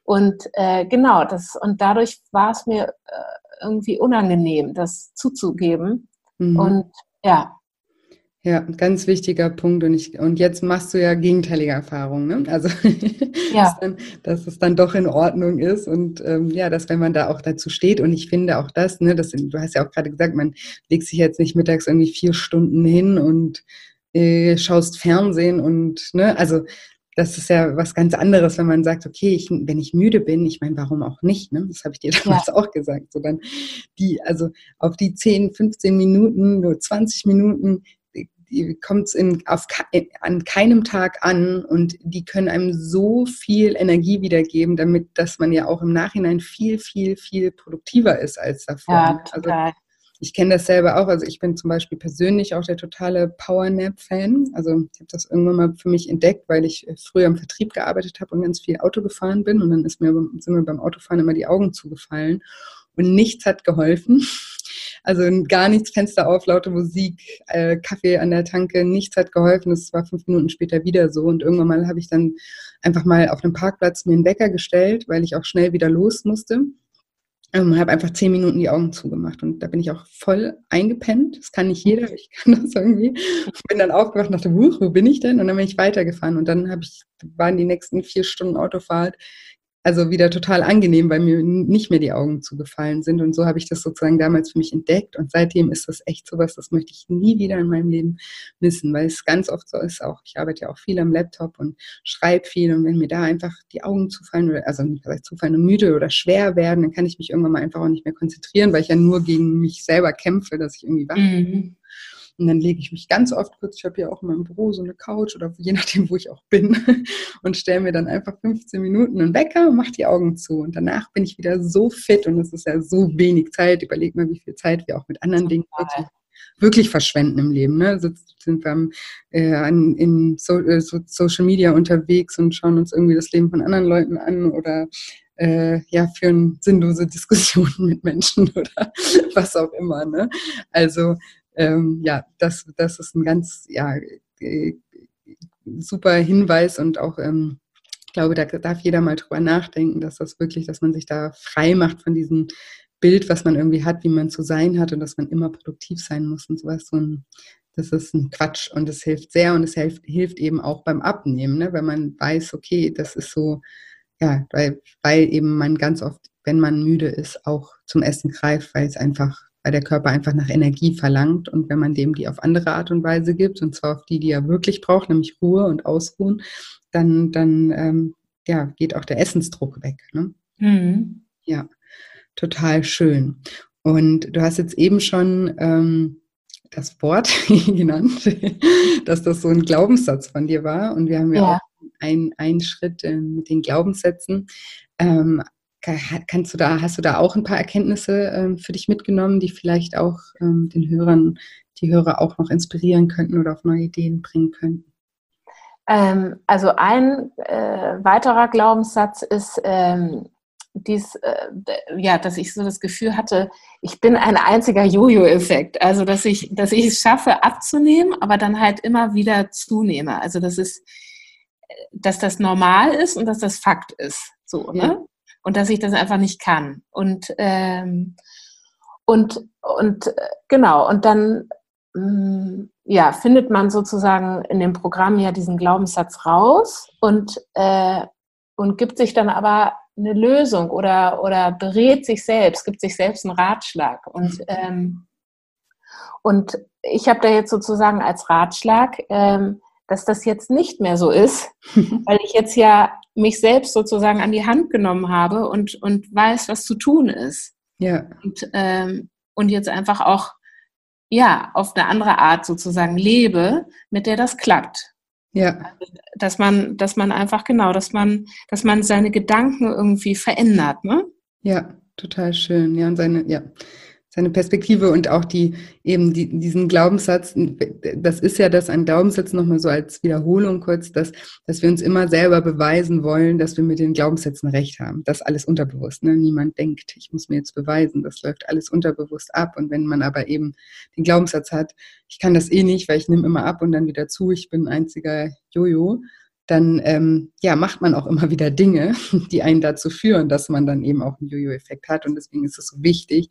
B: Und äh, genau, das, und dadurch war es mir äh, irgendwie unangenehm, das zuzugeben. Mhm. Und ja,
A: ja, ganz wichtiger Punkt. Und, ich, und jetzt machst du ja gegenteilige Erfahrungen. Ne? Also, ja. dass, dann, dass, es dann doch in Ordnung ist. Und ähm, ja, dass wenn man da auch dazu steht. Und ich finde auch das, ne, das, du hast ja auch gerade gesagt, man legt sich jetzt nicht mittags irgendwie vier Stunden hin und äh, schaust Fernsehen und, ne, also das ist ja was ganz anderes, wenn man sagt, okay, ich, wenn ich müde bin, ich meine, warum auch nicht? Ne? Das habe ich dir damals ja. auch gesagt. So dann die, also auf die 10, 15 Minuten, nur 20 Minuten, kommt es an keinem Tag an und die können einem so viel Energie wiedergeben, damit, dass man ja auch im Nachhinein viel, viel, viel produktiver ist als davor. Ja, also total. Also, ich kenne das selber auch. Also ich bin zum Beispiel persönlich auch der totale Powernap-Fan. Also ich habe das irgendwann mal für mich entdeckt, weil ich früher im Vertrieb gearbeitet habe und ganz viel Auto gefahren bin. Und dann ist mir, sind mir beim Autofahren immer die Augen zugefallen. Und nichts hat geholfen. Also gar nichts, Fenster auf, laute Musik, äh, Kaffee an der Tanke, nichts hat geholfen. Das war fünf Minuten später wieder so. Und irgendwann mal habe ich dann einfach mal auf einem Parkplatz mir einen Wecker gestellt, weil ich auch schnell wieder los musste. Und habe einfach zehn Minuten die Augen zugemacht und da bin ich auch voll eingepennt. Das kann nicht jeder, ich kann das irgendwie. Bin dann aufgewacht und dachte, wo bin ich denn? Und dann bin ich weitergefahren und dann habe ich, waren die nächsten vier Stunden Autofahrt also wieder total angenehm, weil mir nicht mehr die Augen zugefallen sind. Und so habe ich das sozusagen damals für mich entdeckt. Und seitdem ist das echt sowas, das möchte ich nie wieder in meinem Leben missen, weil es ganz oft so ist auch, ich arbeite ja auch viel am Laptop und schreibe viel. Und wenn mir da einfach die Augen zufallen oder, also nicht zufallen und müde oder schwer werden, dann kann ich mich irgendwann mal einfach auch nicht mehr konzentrieren, weil ich ja nur gegen mich selber kämpfe, dass ich irgendwie wach bin. Mhm. Und dann lege ich mich ganz oft kurz, ich habe ja auch in meinem Büro so eine Couch oder je nachdem, wo ich auch bin, und stelle mir dann einfach 15 Minuten einen Wecker und mache die Augen zu. Und danach bin ich wieder so fit und es ist ja so wenig Zeit. Überleg mal, wie viel Zeit wir auch mit anderen Dingen wirklich, wirklich verschwenden im Leben. Ne? Also sind wir äh, an, in so, äh, so Social Media unterwegs und schauen uns irgendwie das Leben von anderen Leuten an oder äh, ja, führen sinnlose Diskussionen mit Menschen oder was auch immer. Ne? Also ähm, ja, das, das ist ein ganz ja, äh, super Hinweis und auch, ähm, ich glaube, da darf jeder mal drüber nachdenken, dass das wirklich, dass man sich da frei macht von diesem Bild, was man irgendwie hat, wie man zu sein hat und dass man immer produktiv sein muss und sowas. So ein, das ist ein Quatsch und es hilft sehr und es hilft, hilft eben auch beim Abnehmen, ne? wenn man weiß, okay, das ist so, ja, weil, weil eben man ganz oft, wenn man müde ist, auch zum Essen greift, weil es einfach weil der Körper einfach nach Energie verlangt. Und wenn man dem die auf andere Art und Weise gibt, und zwar auf die, die er wirklich braucht, nämlich Ruhe und Ausruhen, dann, dann ähm, ja, geht auch der Essensdruck weg. Ne? Mhm. Ja, total schön. Und du hast jetzt eben schon ähm, das Wort genannt, dass das so ein Glaubenssatz von dir war. Und wir haben ja, ja. auch einen Schritt äh, mit den Glaubenssätzen. Ähm, Kannst du da, hast du da auch ein paar Erkenntnisse ähm, für dich mitgenommen, die vielleicht auch ähm, den Hörern, die Hörer auch noch inspirieren könnten oder auf neue Ideen bringen könnten?
B: Ähm, also ein äh, weiterer Glaubenssatz ist ähm, dies, äh, ja, dass ich so das Gefühl hatte, ich bin ein einziger Jojo-Effekt. Also dass ich, dass ich es schaffe abzunehmen, aber dann halt immer wieder zunehme. Also dass es, äh, dass das normal ist und dass das Fakt ist. So, ne? Und dass ich das einfach nicht kann. Und, ähm, und, und äh, genau, und dann mm, ja, findet man sozusagen in dem Programm ja diesen Glaubenssatz raus und, äh, und gibt sich dann aber eine Lösung oder, oder berät sich selbst, gibt sich selbst einen Ratschlag. Und, ähm, und ich habe da jetzt sozusagen als Ratschlag, ähm, dass das jetzt nicht mehr so ist, weil ich jetzt ja mich selbst sozusagen an die Hand genommen habe und, und weiß, was zu tun ist.
A: Ja.
B: Und, ähm, und jetzt einfach auch ja, auf eine andere Art sozusagen lebe, mit der das klappt.
A: Ja.
B: Dass man, dass man einfach genau, dass man, dass man seine Gedanken irgendwie verändert, ne?
A: Ja, total schön. Ja, und seine, ja, seine Perspektive und auch die eben die, diesen Glaubenssatz, das ist ja das ein Glaubenssatz nochmal so als Wiederholung kurz, dass, dass wir uns immer selber beweisen wollen, dass wir mit den Glaubenssätzen recht haben. Das alles unterbewusst. Ne? Niemand denkt, ich muss mir jetzt beweisen. Das läuft alles unterbewusst ab. Und wenn man aber eben den Glaubenssatz hat, ich kann das eh nicht, weil ich nehme immer ab und dann wieder zu, ich bin ein einziger Jojo, dann ähm, ja, macht man auch immer wieder Dinge, die einen dazu führen, dass man dann eben auch einen Jojo-Effekt hat. Und deswegen ist es so wichtig,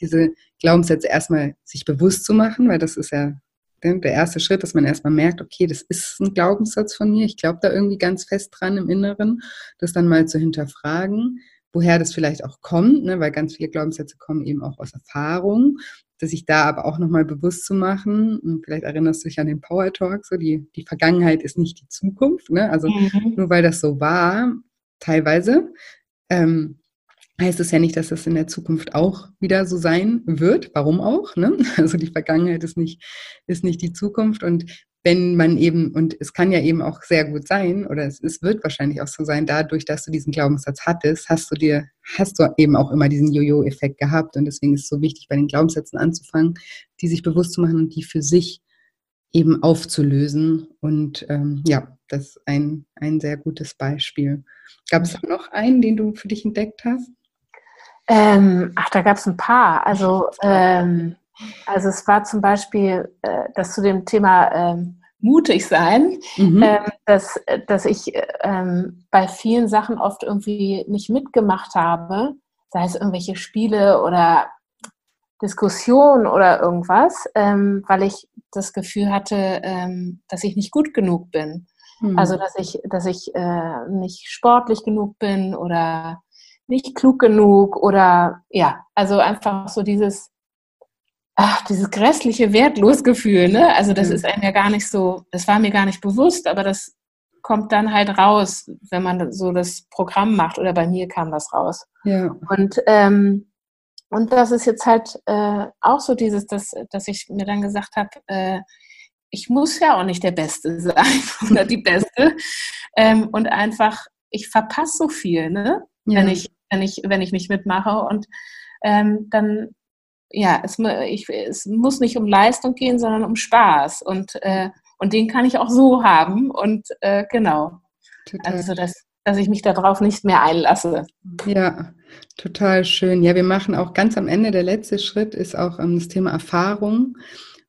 A: diese Glaubenssätze erstmal sich bewusst zu machen, weil das ist ja der erste Schritt, dass man erstmal merkt, okay, das ist ein Glaubenssatz von mir, ich glaube da irgendwie ganz fest dran im Inneren, das dann mal zu hinterfragen, woher das vielleicht auch kommt, ne, weil ganz viele Glaubenssätze kommen eben auch aus Erfahrung, sich da aber auch nochmal bewusst zu machen, und vielleicht erinnerst du dich an den Power Talk, so die, die Vergangenheit ist nicht die Zukunft, ne? also mhm. nur weil das so war, teilweise, ähm, heißt es ja nicht, dass das in der Zukunft auch wieder so sein wird. Warum auch? Ne? Also die Vergangenheit ist nicht, ist nicht die Zukunft. Und wenn man eben, und es kann ja eben auch sehr gut sein, oder es, es wird wahrscheinlich auch so sein, dadurch, dass du diesen Glaubenssatz hattest, hast du dir, hast du eben auch immer diesen Jojo-Effekt gehabt. Und deswegen ist es so wichtig, bei den Glaubenssätzen anzufangen, die sich bewusst zu machen und die für sich eben aufzulösen. Und ähm, ja, das ist ein, ein sehr gutes Beispiel. Gab es noch einen, den du für dich entdeckt hast?
B: Ähm, ach, da gab es ein paar. Also, ähm, also es war zum Beispiel, äh, dass zu dem Thema ähm, mutig sein, mhm. ähm, dass, dass ich ähm, bei vielen Sachen oft irgendwie nicht mitgemacht habe, sei es irgendwelche Spiele oder Diskussionen oder irgendwas, ähm, weil ich das Gefühl hatte, ähm, dass ich nicht gut genug bin. Mhm. Also dass ich, dass ich äh, nicht sportlich genug bin oder nicht klug genug oder ja, also einfach so dieses, ach, dieses grässliche Wertlosgefühl, ne? Also das ist einem ja gar nicht so, das war mir gar nicht bewusst, aber das kommt dann halt raus, wenn man so das Programm macht oder bei mir kam das raus.
A: Ja.
B: Und ähm, und das ist jetzt halt äh, auch so dieses, dass, dass ich mir dann gesagt habe, äh, ich muss ja auch nicht der Beste sein oder die Beste. Ähm, und einfach, ich verpasse so viel, ne? Ja. Wenn ich wenn ich, wenn ich nicht mitmache. Und ähm, dann, ja, es, ich, es muss nicht um Leistung gehen, sondern um Spaß. Und, äh, und den kann ich auch so haben. Und äh, genau. Total. Also, dass, dass ich mich darauf nicht mehr einlasse.
A: Ja, total schön. Ja, wir machen auch ganz am Ende, der letzte Schritt ist auch ähm, das Thema Erfahrung.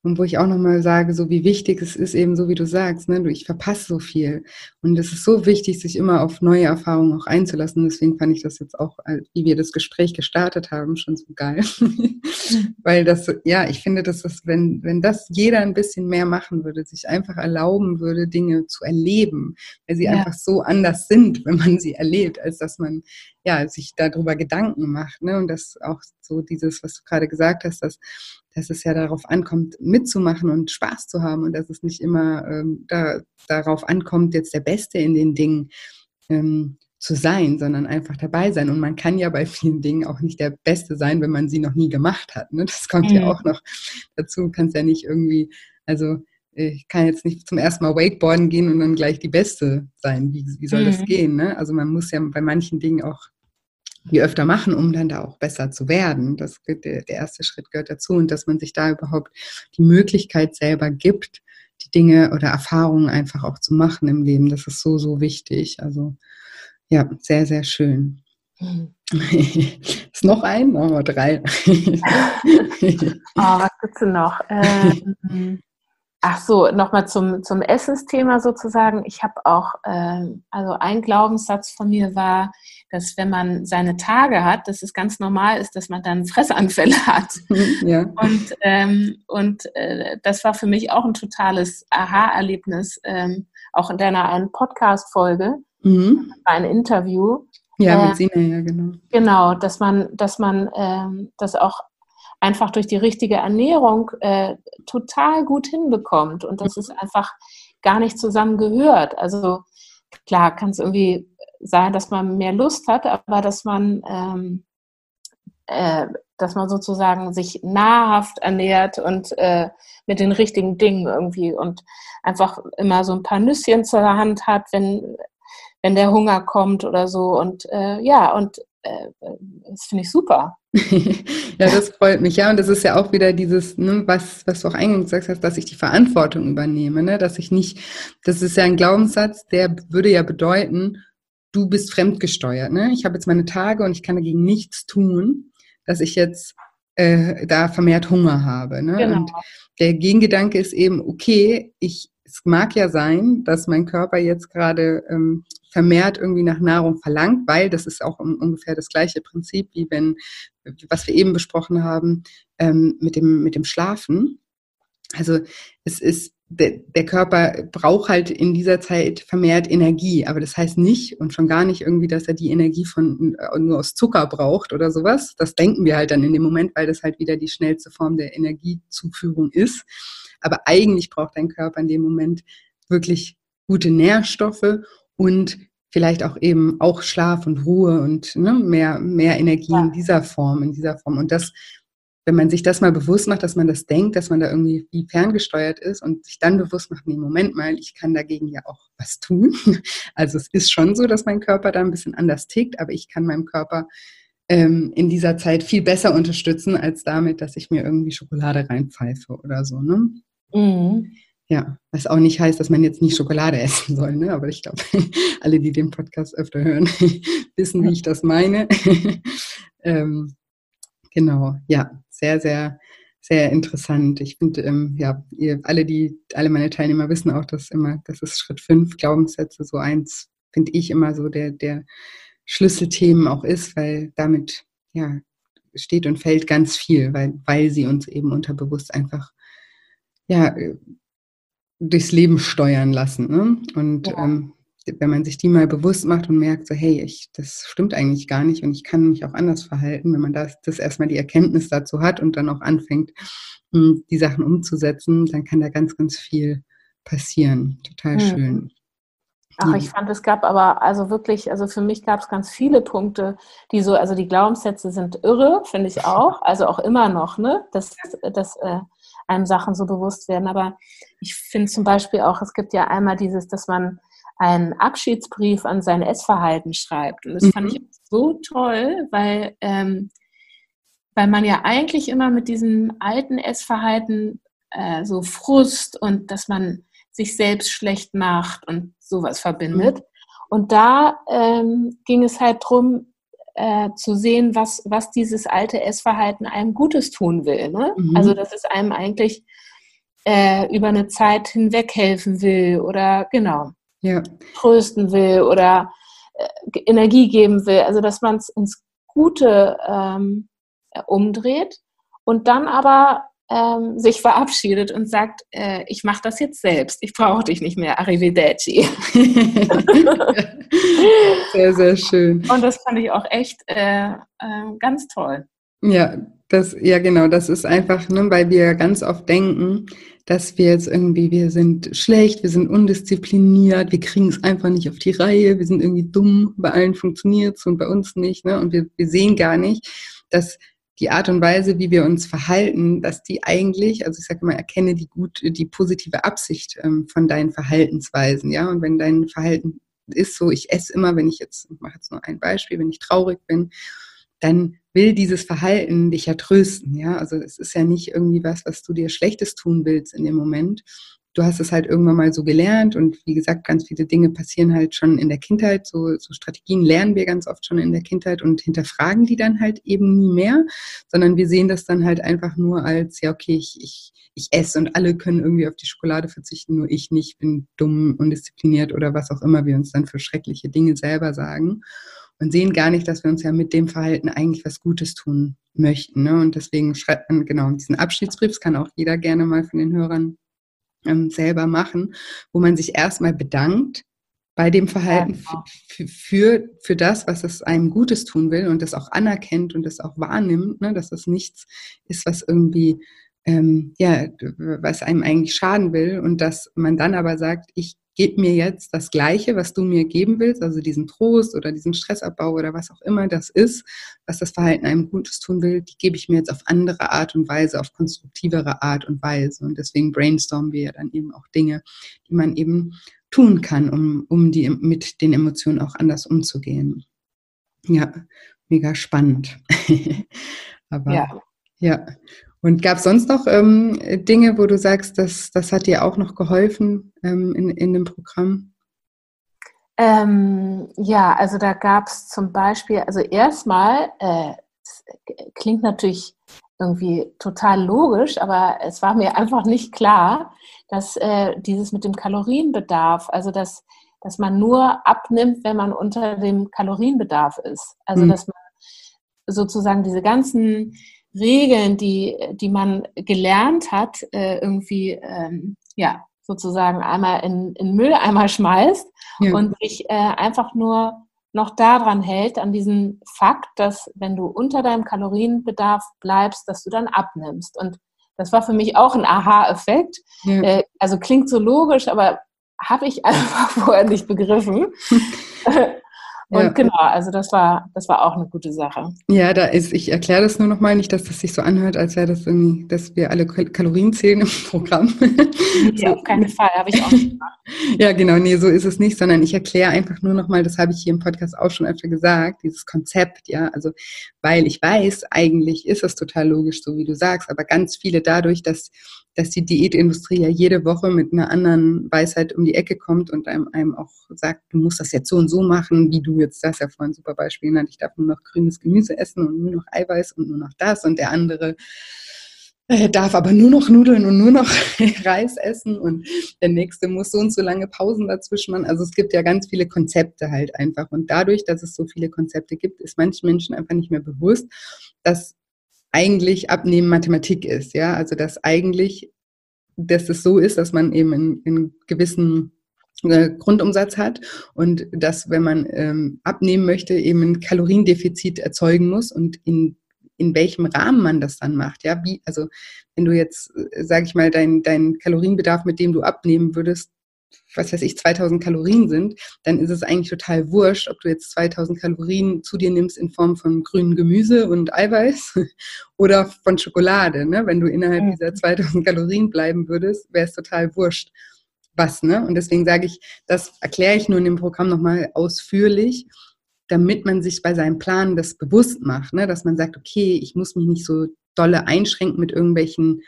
A: Und wo ich auch nochmal sage, so wie wichtig es ist, eben so wie du sagst, ne, ich verpasse so viel. Und es ist so wichtig, sich immer auf neue Erfahrungen auch einzulassen. Deswegen fand ich das jetzt auch, äh, wie wir das Gespräch gestartet haben, schon so geil. Weil das, ja, ich finde, dass das, wenn, wenn das jeder ein bisschen mehr machen würde, sich einfach erlauben würde, Dinge zu erleben, weil sie ja. einfach so anders sind, wenn man sie erlebt, als dass man ja, sich darüber Gedanken macht. Ne? Und das auch so dieses, was du gerade gesagt hast, dass dass es ja darauf ankommt, mitzumachen und Spaß zu haben und dass es nicht immer ähm, da, darauf ankommt, jetzt der Beste in den Dingen ähm, zu sein, sondern einfach dabei sein. Und man kann ja bei vielen Dingen auch nicht der Beste sein, wenn man sie noch nie gemacht hat. Ne? Das kommt mhm. ja auch noch dazu. Du kannst ja nicht irgendwie, also ich kann jetzt nicht zum ersten Mal Wakeboarden gehen und dann gleich die Beste sein. Wie, wie soll mhm. das gehen? Ne? Also man muss ja bei manchen Dingen auch die öfter machen, um dann da auch besser zu werden. Das der, der erste Schritt gehört dazu und dass man sich da überhaupt die Möglichkeit selber gibt, die Dinge oder Erfahrungen einfach auch zu machen im Leben. Das ist so, so wichtig. Also ja, sehr, sehr schön. Mhm. ist noch ein? Machen wir drei.
B: oh, was gibt's denn noch? Ähm, Ach so, nochmal zum, zum Essensthema sozusagen. Ich habe auch, ähm, also ein Glaubenssatz von mir war, dass wenn man seine Tage hat, dass es ganz normal ist, dass man dann Fressanfälle hat. Ja. Und, ähm, und äh, das war für mich auch ein totales Aha-Erlebnis, ähm, auch in deiner einen Podcast-Folge, mhm. ein Interview.
A: Ja, mit Sina, ja, genau.
B: Genau, dass man, dass man ähm, das auch einfach durch die richtige Ernährung äh, total gut hinbekommt. Und dass es einfach gar nicht zusammen gehört. Also klar kann es irgendwie sein, dass man mehr Lust hat, aber dass man, ähm, äh, dass man sozusagen sich nahrhaft ernährt und äh, mit den richtigen Dingen irgendwie und einfach immer so ein paar Nüsschen zur Hand hat, wenn, wenn der Hunger kommt oder so. Und äh, ja, und äh, das finde ich super.
A: ja, das freut mich. Ja, und das ist ja auch wieder dieses, ne, was, was du auch eingangs gesagt hast, dass ich die Verantwortung übernehme, ne? dass ich nicht, das ist ja ein Glaubenssatz, der würde ja bedeuten, du bist fremdgesteuert. Ne? Ich habe jetzt meine Tage und ich kann dagegen nichts tun, dass ich jetzt äh, da vermehrt Hunger habe. Ne? Genau. Und der Gegengedanke ist eben, okay, ich, es mag ja sein, dass mein Körper jetzt gerade ähm, vermehrt irgendwie nach Nahrung verlangt, weil das ist auch ungefähr das gleiche Prinzip, wie wenn, was wir eben besprochen haben, ähm, mit, dem, mit dem Schlafen. Also es ist, der, der Körper braucht halt in dieser Zeit vermehrt Energie, aber das heißt nicht und schon gar nicht irgendwie, dass er die Energie von äh, nur aus Zucker braucht oder sowas. Das denken wir halt dann in dem Moment, weil das halt wieder die schnellste Form der Energiezuführung ist. Aber eigentlich braucht dein Körper in dem Moment wirklich gute Nährstoffe und vielleicht auch eben auch Schlaf und Ruhe und ne, mehr, mehr Energie ja. in dieser Form, in dieser Form. Und das, wenn man sich das mal bewusst macht, dass man das denkt, dass man da irgendwie wie ferngesteuert ist und sich dann bewusst macht, nee, Moment mal, ich kann dagegen ja auch was tun. Also es ist schon so, dass mein Körper da ein bisschen anders tickt, aber ich kann meinem Körper ähm, in dieser Zeit viel besser unterstützen, als damit, dass ich mir irgendwie Schokolade reinpfeife oder so. Ne? Mhm. Ja, was auch nicht heißt, dass man jetzt nicht Schokolade essen soll, ne? aber ich glaube, alle, die den Podcast öfter hören, wissen, wie ich das meine. ähm, genau, ja, sehr, sehr, sehr interessant. Ich finde, ähm, ja, ihr, alle, die, alle meine Teilnehmer wissen auch, dass immer, das ist Schritt fünf Glaubenssätze, so eins, finde ich immer so der, der Schlüsselthemen auch ist, weil damit, ja, steht und fällt ganz viel, weil, weil sie uns eben unterbewusst einfach ja, durchs Leben steuern lassen. Ne? Und ja. ähm, wenn man sich die mal bewusst macht und merkt, so, hey, ich, das stimmt eigentlich gar nicht und ich kann mich auch anders verhalten, wenn man das, das erstmal die Erkenntnis dazu hat und dann auch anfängt, hm, die Sachen umzusetzen, dann kann da ganz, ganz viel passieren. Total mhm. schön.
B: Ach, ich fand, es gab aber also wirklich, also für mich gab es ganz viele Punkte, die so, also die Glaubenssätze sind irre, finde ich auch, also auch immer noch, ne, dass, dass äh, einem Sachen so bewusst werden. Aber ich finde zum Beispiel auch, es gibt ja einmal dieses, dass man einen Abschiedsbrief an sein Essverhalten schreibt. Und das mhm. fand ich so toll, weil, ähm, weil man ja eigentlich immer mit diesem alten Essverhalten äh, so Frust und dass man sich selbst schlecht macht und sowas verbindet. Mhm. Und da ähm, ging es halt darum, äh, zu sehen, was, was dieses alte Essverhalten einem Gutes tun will. Ne? Mhm. Also, dass es einem eigentlich äh, über eine Zeit hinweg helfen will oder genau, ja. trösten will oder äh, Energie geben will. Also, dass man es ins Gute ähm, umdreht und dann aber ähm, sich verabschiedet und sagt, äh, ich mache das jetzt selbst, ich brauche dich nicht mehr, arrivederci. sehr, sehr schön. Und das fand ich auch echt äh, äh, ganz toll.
A: Ja, das, ja genau, das ist einfach, ne, weil wir ganz oft denken, dass wir jetzt irgendwie, wir sind schlecht, wir sind undiszipliniert, wir kriegen es einfach nicht auf die Reihe, wir sind irgendwie dumm, bei allen funktioniert es und bei uns nicht. Ne? Und wir, wir sehen gar nicht, dass die Art und Weise, wie wir uns verhalten, dass die eigentlich, also ich sage immer, erkenne die gut, die positive Absicht ähm, von deinen Verhaltensweisen, ja. Und wenn dein Verhalten ist so, ich esse immer, wenn ich jetzt, ich mache jetzt nur ein Beispiel, wenn ich traurig bin, dann will dieses Verhalten dich ja trösten, ja. Also es ist ja nicht irgendwie was, was du dir Schlechtes tun willst in dem Moment, du hast es halt irgendwann mal so gelernt und wie gesagt, ganz viele Dinge passieren halt schon in der Kindheit. So, so Strategien lernen wir ganz oft schon in der Kindheit und hinterfragen die dann halt eben nie mehr, sondern wir sehen das dann halt einfach nur als, ja, okay, ich, ich, ich esse und alle können irgendwie auf die Schokolade verzichten, nur ich nicht, bin dumm, undiszipliniert oder was auch immer wir uns dann für schreckliche Dinge selber sagen und sehen gar nicht, dass wir uns ja mit dem Verhalten eigentlich was Gutes tun möchten. Ne? Und deswegen schreibt man genau diesen Abschiedsbrief, das kann auch jeder gerne mal von den Hörern ähm, selber machen, wo man sich erstmal bedankt bei dem Verhalten ja, genau. für, für das, was es einem Gutes tun will und das auch anerkennt und das auch wahrnimmt, ne, dass das nichts ist, was irgendwie ähm, ja, was einem eigentlich schaden will und dass man dann aber sagt, ich gebe mir jetzt das Gleiche, was du mir geben willst, also diesen Trost oder diesen Stressabbau oder was auch immer das ist, was das Verhalten einem Gutes tun will, die gebe ich mir jetzt auf andere Art und Weise, auf konstruktivere Art und Weise. Und deswegen brainstormen wir ja dann eben auch Dinge, die man eben tun kann, um, um die, mit den Emotionen auch anders umzugehen. Ja, mega spannend. Aber ja. ja. Und gab es sonst noch ähm, Dinge, wo du sagst, dass, das hat dir auch noch geholfen ähm, in, in dem Programm?
B: Ähm, ja, also da gab es zum Beispiel, also erstmal, äh, klingt natürlich irgendwie total logisch, aber es war mir einfach nicht klar, dass äh, dieses mit dem Kalorienbedarf, also dass, dass man nur abnimmt, wenn man unter dem Kalorienbedarf ist. Also mhm. dass man sozusagen diese ganzen Regeln, die, die man gelernt hat, äh, irgendwie, ähm, ja, sozusagen einmal in, in Mülleimer schmeißt ja. und sich äh, einfach nur noch daran hält, an diesem Fakt, dass wenn du unter deinem Kalorienbedarf bleibst, dass du dann abnimmst. Und das war für mich auch ein Aha-Effekt. Ja. Äh, also klingt so logisch, aber habe ich einfach vorher nicht begriffen. Und ja. genau, also das war, das war auch eine gute Sache.
A: Ja, da ist, ich erkläre das nur nochmal nicht, dass das sich so anhört, als wäre das irgendwie, dass wir alle Kalorien zählen im Programm.
B: Nee, so. auf keinen Fall, habe ich auch nicht gemacht.
A: ja, genau, nee, so ist es nicht, sondern ich erkläre einfach nur nochmal, das habe ich hier im Podcast auch schon öfter gesagt, dieses Konzept, ja, also weil ich weiß, eigentlich ist es total logisch, so wie du sagst, aber ganz viele dadurch, dass dass die Diätindustrie ja jede Woche mit einer anderen Weisheit um die Ecke kommt und einem, einem auch sagt, du musst das jetzt so und so machen, wie du jetzt das ja vorhin super Beispiel genannt, ich darf nur noch grünes Gemüse essen und nur noch Eiweiß und nur noch das und der andere äh, darf aber nur noch Nudeln und nur noch Reis essen und der nächste muss so und so lange Pausen dazwischen machen. Also es gibt ja ganz viele Konzepte halt einfach und dadurch, dass es so viele Konzepte gibt, ist manchen Menschen einfach nicht mehr bewusst, dass eigentlich Abnehmen Mathematik ist, ja, also dass eigentlich, dass es so ist, dass man eben einen, gewissen äh, Grundumsatz hat und dass, wenn man ähm, abnehmen möchte, eben ein Kaloriendefizit erzeugen muss und in in welchem Rahmen man das dann macht, ja, wie, also wenn du jetzt, äh, sage ich mal, dein, dein Kalorienbedarf, mit dem du abnehmen würdest, was weiß ich, 2000 Kalorien sind, dann ist es eigentlich total wurscht, ob du jetzt 2000 Kalorien zu dir nimmst in Form von grünem Gemüse und Eiweiß oder von Schokolade. Ne? Wenn du innerhalb mhm. dieser 2000 Kalorien bleiben würdest, wäre es total wurscht, was. Ne? Und deswegen sage ich, das erkläre ich nur in dem Programm nochmal ausführlich, damit man sich bei seinem Plan das bewusst macht, ne? dass man sagt, okay, ich muss mich nicht so dolle einschränken mit irgendwelchen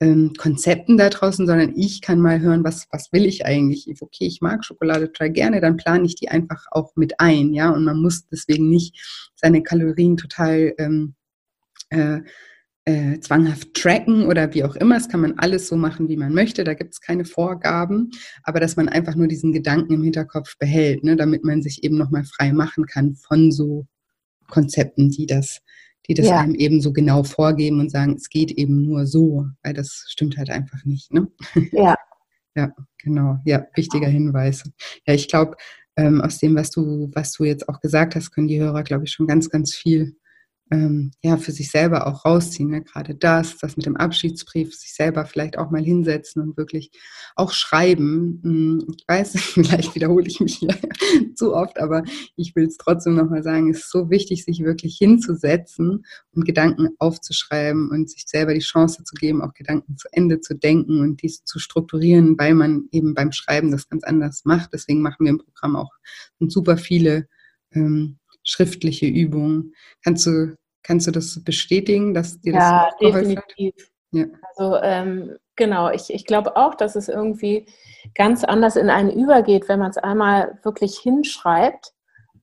A: ähm, Konzepten da draußen, sondern ich kann mal hören, was, was will ich eigentlich? Okay, ich mag Schokolade total gerne, dann plane ich die einfach auch mit ein, ja, und man muss deswegen nicht seine Kalorien total ähm, äh, äh, zwanghaft tracken oder wie auch immer. Das kann man alles so machen, wie man möchte. Da gibt es keine Vorgaben, aber dass man einfach nur diesen Gedanken im Hinterkopf behält, ne, damit man sich eben nochmal frei machen kann von so Konzepten, die das die das ja. einem eben so genau vorgeben und sagen, es geht eben nur so, weil das stimmt halt einfach nicht. Ne?
B: Ja.
A: ja, genau. Ja, wichtiger Hinweis. Ja, ich glaube, ähm, aus dem, was du, was du jetzt auch gesagt hast, können die Hörer, glaube ich, schon ganz, ganz viel ähm, ja, für sich selber auch rausziehen. Ne? Gerade das, das mit dem Abschiedsbrief, sich selber vielleicht auch mal hinsetzen und wirklich auch schreiben. Hm, ich weiß, vielleicht wiederhole ich mich hier zu oft, aber ich will es trotzdem nochmal sagen, es ist so wichtig, sich wirklich hinzusetzen und Gedanken aufzuschreiben und sich selber die Chance zu geben, auch Gedanken zu Ende zu denken und dies zu strukturieren, weil man eben beim Schreiben das ganz anders macht. Deswegen machen wir im Programm auch super viele ähm, schriftliche Übungen. Kannst du, kannst du das bestätigen, dass dir
B: ja, das geholfen definitiv. hat? Ja, Also ähm, genau, ich, ich glaube auch, dass es irgendwie ganz anders in einen übergeht, wenn man es einmal wirklich hinschreibt.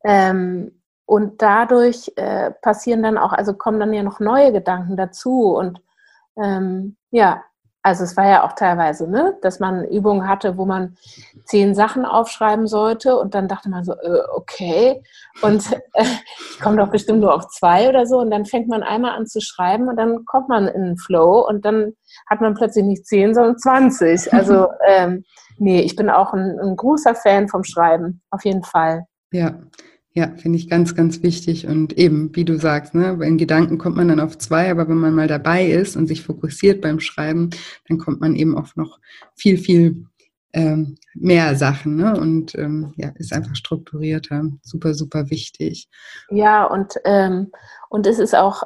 B: Ähm, und dadurch äh, passieren dann auch, also kommen dann ja noch neue Gedanken dazu. Und ähm, ja, also es war ja auch teilweise, ne, dass man Übungen hatte, wo man zehn Sachen aufschreiben sollte und dann dachte man so, äh, okay, und äh, ich komme doch bestimmt nur auf zwei oder so und dann fängt man einmal an zu schreiben und dann kommt man in den Flow und dann hat man plötzlich nicht zehn, sondern zwanzig. Also ähm, nee, ich bin auch ein, ein großer Fan vom Schreiben, auf jeden Fall.
A: Ja, Ja, finde ich ganz, ganz wichtig. Und eben, wie du sagst, ne, in Gedanken kommt man dann auf zwei, aber wenn man mal dabei ist und sich fokussiert beim Schreiben, dann kommt man eben auf noch viel, viel ähm, mehr Sachen ne? und ähm, ja, ist einfach strukturierter. Super, super wichtig.
B: Ja, und, ähm, und es ist auch,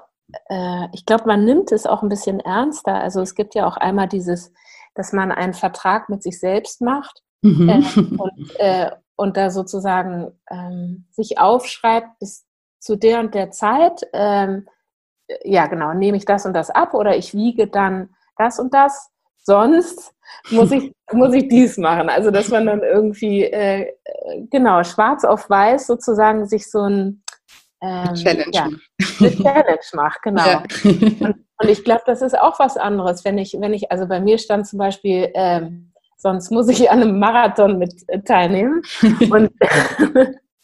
B: äh, ich glaube, man nimmt es auch ein bisschen ernster. Also es gibt ja auch einmal dieses, dass man einen Vertrag mit sich selbst macht. Mhm. Äh, und, äh, und da sozusagen ähm, sich aufschreibt, bis zu der und der Zeit, ähm, ja genau, nehme ich das und das ab oder ich wiege dann das und das. Sonst muss ich, muss ich dies machen. Also dass man dann irgendwie, äh, genau, schwarz auf weiß sozusagen sich so ein
A: ähm, Challenge, ja,
B: eine Challenge macht, genau. Ja. Und, und, ich glaube, das ist auch was anderes, wenn ich, wenn ich, also bei mir stand zum Beispiel ähm, sonst muss ich an einem Marathon mit äh, teilnehmen. Und,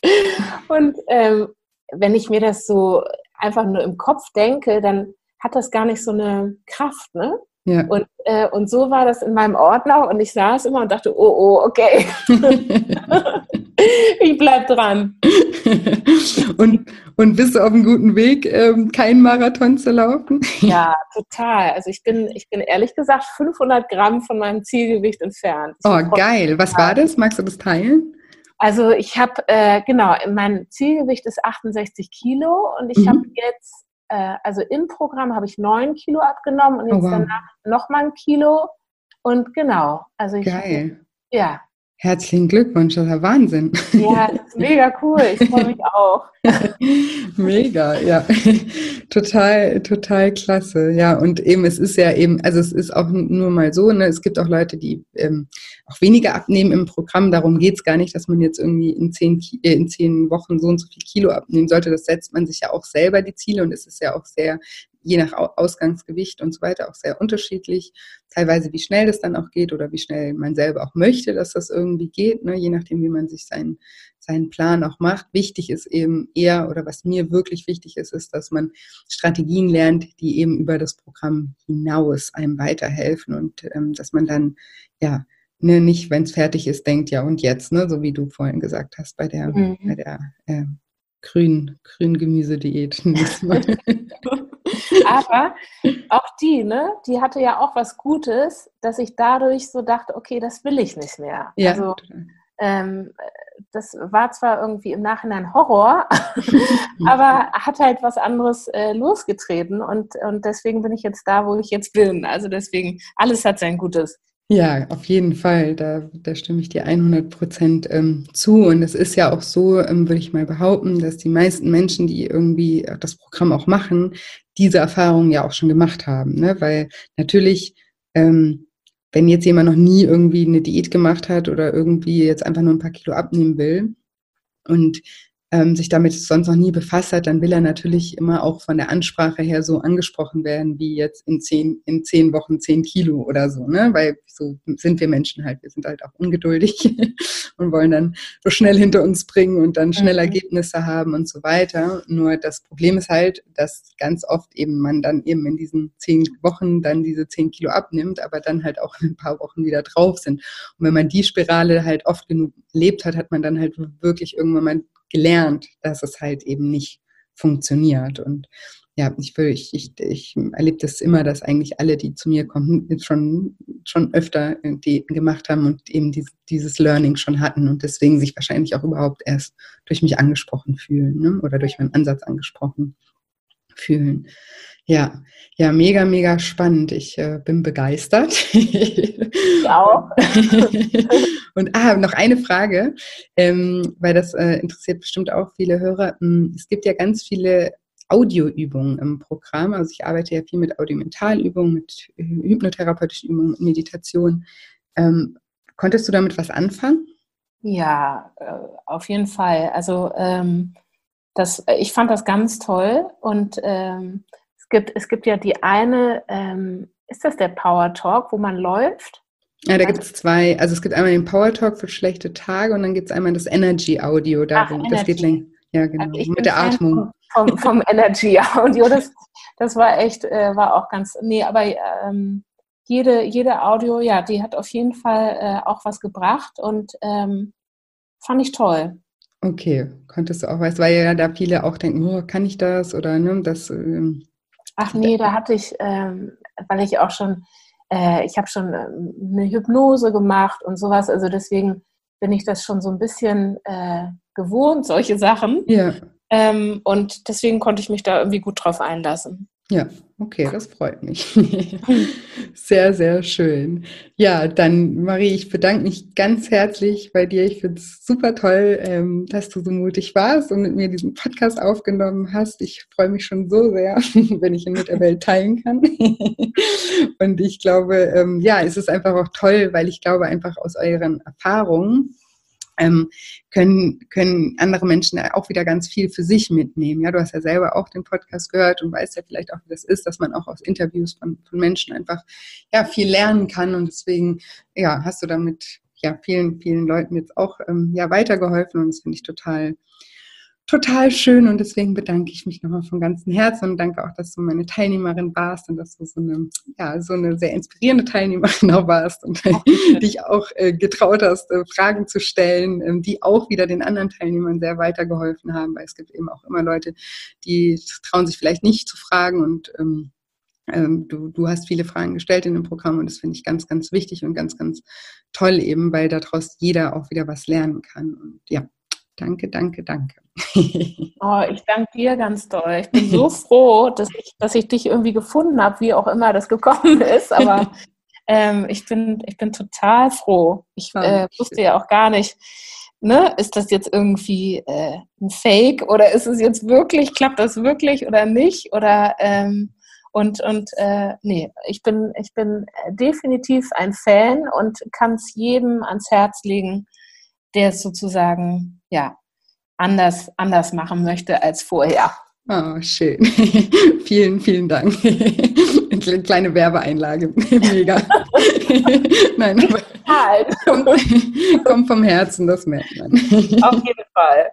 B: und ähm, wenn ich mir das so einfach nur im Kopf denke, dann hat das gar nicht so eine Kraft, ne? Ja. Und, äh, und so war das in meinem Ordner und ich saß immer und dachte, oh, oh, okay. ich bleib dran.
A: und, und bist du auf einem guten Weg, ähm, keinen Marathon zu laufen?
B: ja, total. Also ich bin, ich bin ehrlich gesagt 500 Gramm von meinem Zielgewicht entfernt.
A: Ich oh, geil. Was war das? Magst du das teilen?
B: Also ich habe, äh, genau, mein Zielgewicht ist 68 Kilo und ich mhm. habe jetzt äh, also im Programm habe ich neun Kilo abgenommen und jetzt oh, wow. danach nochmal ein Kilo. Und genau, also ich.
A: Geil.
B: Ja,
A: Herzlichen Glückwunsch, das ist ja Wahnsinn.
B: Ja, das ist mega cool. Ich freue mich auch.
A: mega, ja. total, total klasse. Ja, und eben, es ist ja eben, also es ist auch nur mal so, ne, es gibt auch Leute, die ähm, auch weniger abnehmen im Programm. Darum geht es gar nicht, dass man jetzt irgendwie in zehn, äh, in zehn Wochen so und so viel Kilo abnehmen sollte. Das setzt man sich ja auch selber die Ziele und es ist ja auch sehr je nach Ausgangsgewicht und so weiter auch sehr unterschiedlich. Teilweise, wie schnell das dann auch geht oder wie schnell man selber auch möchte, dass das irgendwie geht, ne? je nachdem, wie man sich seinen, seinen Plan auch macht. Wichtig ist eben eher, oder was mir wirklich wichtig ist, ist, dass man Strategien lernt, die eben über das Programm hinaus einem weiterhelfen und ähm, dass man dann, ja, ne, nicht, wenn es fertig ist, denkt, ja und jetzt, ne, so wie du vorhin gesagt hast bei der, mhm. bei der äh, grün, grün Gemüsediät.
B: Aber auch die, ne, die hatte ja auch was Gutes, dass ich dadurch so dachte, okay, das will ich nicht mehr. Ja, also ähm, das war zwar irgendwie im Nachhinein Horror, aber hat halt was anderes äh, losgetreten und, und deswegen bin ich jetzt da, wo ich jetzt bin. Also deswegen, alles hat sein Gutes.
A: Ja, auf jeden Fall. Da, da stimme ich dir 100 Prozent ähm, zu. Und es ist ja auch so, ähm, würde ich mal behaupten, dass die meisten Menschen, die irgendwie das Programm auch machen, diese Erfahrungen ja auch schon gemacht haben. Ne? Weil natürlich, ähm, wenn jetzt jemand noch nie irgendwie eine Diät gemacht hat oder irgendwie jetzt einfach nur ein paar Kilo abnehmen will und ähm, sich damit sonst noch nie befasst hat, dann will er natürlich immer auch von der Ansprache her so angesprochen werden, wie jetzt in zehn, in zehn Wochen zehn Kilo oder so, ne? Weil so sind wir Menschen halt. Wir sind halt auch ungeduldig und wollen dann so schnell hinter uns bringen und dann schnell mhm. Ergebnisse haben und so weiter. Nur das Problem ist halt, dass ganz oft eben man dann eben in diesen zehn Wochen dann diese zehn Kilo abnimmt, aber dann halt auch in ein paar Wochen wieder drauf sind. Und wenn man die Spirale halt oft genug lebt hat, hat man dann halt wirklich irgendwann mal gelernt, dass es halt eben nicht funktioniert. Und ja, ich, ich, ich, ich erlebe das immer, dass eigentlich alle, die zu mir kommen, schon, schon öfter Diäten gemacht haben und eben dieses, dieses Learning schon hatten und deswegen sich wahrscheinlich auch überhaupt erst durch mich angesprochen fühlen ne? oder durch meinen Ansatz angesprochen fühlen. Ja, ja, mega, mega spannend. Ich äh, bin begeistert. Ich auch. Und ah, noch eine Frage, ähm, weil das äh, interessiert bestimmt auch viele Hörer. Hm, es gibt ja ganz viele Audioübungen im Programm. Also ich arbeite ja viel mit Audiomentalübungen, mit äh, hypnotherapeutischen Übungen, mit Meditation. Ähm, konntest du damit was anfangen?
B: Ja, äh, auf jeden Fall. Also ähm, das, ich fand das ganz toll und ähm, gibt, es gibt ja die eine, ähm, ist das der Power Talk, wo man läuft?
A: Ja, da also, gibt es zwei. Also es gibt einmal den Power Talk für schlechte Tage und dann gibt es einmal das Energy Audio. Darum, Ach, das geht länger. Ja, genau. Also mit der Atmung.
B: Vom, vom Energy Audio. Das, das war echt, äh, war auch ganz. Nee, aber ähm, jede, jede Audio, ja, die hat auf jeden Fall äh, auch was gebracht und ähm, fand ich toll.
A: Okay, konntest du auch, weißt, weil ja da viele auch denken, oh, kann ich das oder ne, das. Ähm,
B: Ach nee, da hatte ich, ähm, weil ich auch schon, äh, ich habe schon ähm, eine Hypnose gemacht und sowas, also deswegen bin ich das schon so ein bisschen äh, gewohnt, solche Sachen.
A: Ja.
B: Ähm, und deswegen konnte ich mich da irgendwie gut drauf einlassen.
A: Ja, okay, das freut mich. sehr, sehr schön. Ja, dann Marie, ich bedanke mich ganz herzlich bei dir. Ich finde es super toll, ähm, dass du so mutig warst und mit mir diesen Podcast aufgenommen hast. Ich freue mich schon so sehr, wenn ich ihn mit der Welt teilen kann. und ich glaube, ähm, ja, es ist einfach auch toll, weil ich glaube einfach aus euren Erfahrungen, können, können andere Menschen auch wieder ganz viel für sich mitnehmen. Ja, du hast ja selber auch den Podcast gehört und weißt ja vielleicht auch, wie das ist, dass man auch aus Interviews von, von Menschen einfach ja viel lernen kann und deswegen ja hast du damit ja vielen vielen Leuten jetzt auch ähm, ja weitergeholfen und das finde ich total total schön und deswegen bedanke ich mich nochmal von ganzem Herzen und danke auch, dass du meine Teilnehmerin warst und dass du so eine, ja, so eine sehr inspirierende Teilnehmerin auch warst und okay. dich auch äh, getraut hast, äh, Fragen zu stellen, ähm, die auch wieder den anderen Teilnehmern sehr weitergeholfen haben, weil es gibt eben auch immer Leute, die trauen sich vielleicht nicht zu fragen und ähm, ähm Du, du, hast viele Fragen gestellt in dem Programm und das finde ich ganz, ganz wichtig und ganz, ganz toll eben, weil daraus jeder auch wieder was lernen kann. Und ja, danke, danke, danke.
B: Oh, ich danke dir ganz doll. Ich bin so froh, dass ich, dass ich dich irgendwie gefunden habe, wie auch immer das gekommen ist. Aber ähm, ich, bin, ich bin total froh. Ich äh, wusste ja auch gar nicht, ne, ist das jetzt irgendwie äh, ein Fake oder ist es jetzt wirklich, klappt das wirklich oder nicht? Oder ähm, und, und äh, nee, ich bin, ich bin definitiv ein Fan und kann es jedem ans Herz legen, der es sozusagen, ja, anders, anders machen möchte als vorher.
A: Oh, schön. vielen, vielen Dank. Eine kleine Werbeeinlage. Mega. Nein, aber kommt, vom Herzen, das merkt man.
B: Auf jeden Fall.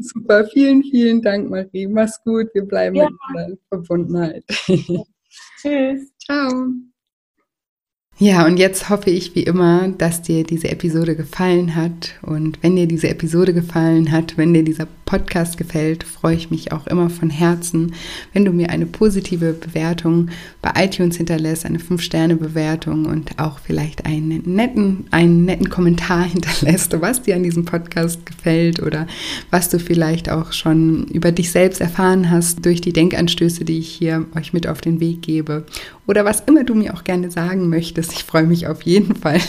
A: Super, vielen, vielen Dank, Marie. Mach's gut. Wir bleiben ja. in Verbundenheit.
B: Tschüss.
A: Ciao. Ja, und jetzt hoffe ich wie immer, dass dir diese Episode gefallen hat. Und wenn dir diese Episode gefallen hat, wenn dir dieser Podcast gefällt, freue ich mich auch immer von Herzen, wenn du mir eine positive Bewertung bei iTunes hinterlässt, eine 5-Sterne-Bewertung und auch vielleicht einen netten, einen netten Kommentar hinterlässt, was dir an diesem Podcast gefällt oder was du vielleicht auch schon über dich selbst erfahren hast durch die Denkanstöße, die ich hier euch mit auf den Weg gebe oder was immer du mir auch gerne sagen möchtest. Ich freue mich auf jeden Fall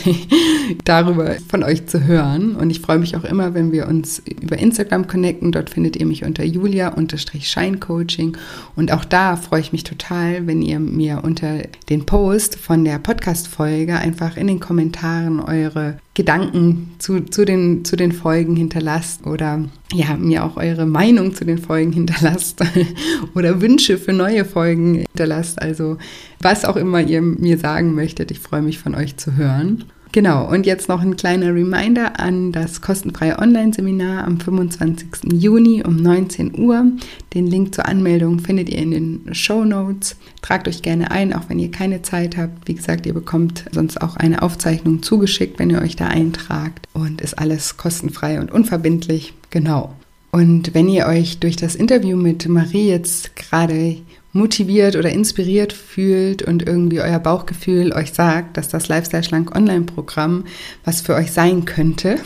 A: darüber von euch zu hören und ich freue mich auch immer, wenn wir uns über Instagram connecten. Dort findet ihr mich unter julia-scheincoaching und auch da freue ich mich total, wenn ihr mir unter den Post von der Podcast-Folge einfach in den Kommentaren eure Gedanken zu, zu, den, zu den Folgen hinterlasst oder ja, mir auch eure Meinung zu den Folgen hinterlasst oder Wünsche für neue Folgen hinterlasst. Also was auch immer ihr mir sagen möchtet, ich freue mich von euch zu hören. Genau, und jetzt noch ein kleiner Reminder an das kostenfreie Online-Seminar am 25. Juni um 19 Uhr. Den Link zur Anmeldung findet ihr in den Show Notes. Tragt euch gerne ein, auch wenn ihr keine Zeit habt. Wie gesagt, ihr bekommt sonst auch eine Aufzeichnung zugeschickt, wenn ihr euch da eintragt. Und ist alles kostenfrei und unverbindlich. Genau. Und wenn ihr euch durch das Interview mit Marie jetzt gerade motiviert oder inspiriert fühlt und irgendwie euer Bauchgefühl euch sagt, dass das Lifestyle Schlank Online-Programm was für euch sein könnte,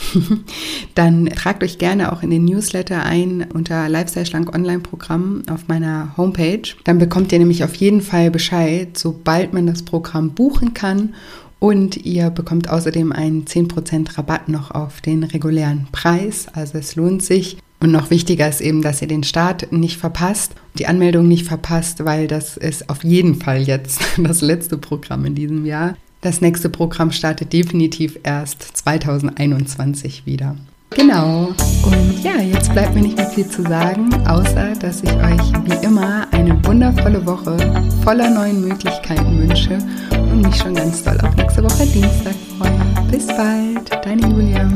A: dann tragt euch gerne auch in den Newsletter ein unter Lifestyle Schlank Online-Programm auf meiner Homepage. Dann bekommt ihr nämlich auf jeden Fall Bescheid, sobald man das Programm buchen kann und ihr bekommt außerdem einen 10% Rabatt noch auf den regulären Preis. Also es lohnt sich. Und noch wichtiger ist eben, dass ihr den Start nicht verpasst, die Anmeldung nicht verpasst, weil das ist auf jeden Fall jetzt das letzte Programm in diesem Jahr. Das nächste Programm startet definitiv erst 2021 wieder. Genau. Und ja, jetzt bleibt mir nicht mehr viel zu sagen, außer dass ich euch wie immer eine wundervolle Woche voller neuen Möglichkeiten wünsche und mich schon ganz doll auf nächste Woche Dienstag freue. Bis bald, deine Julia.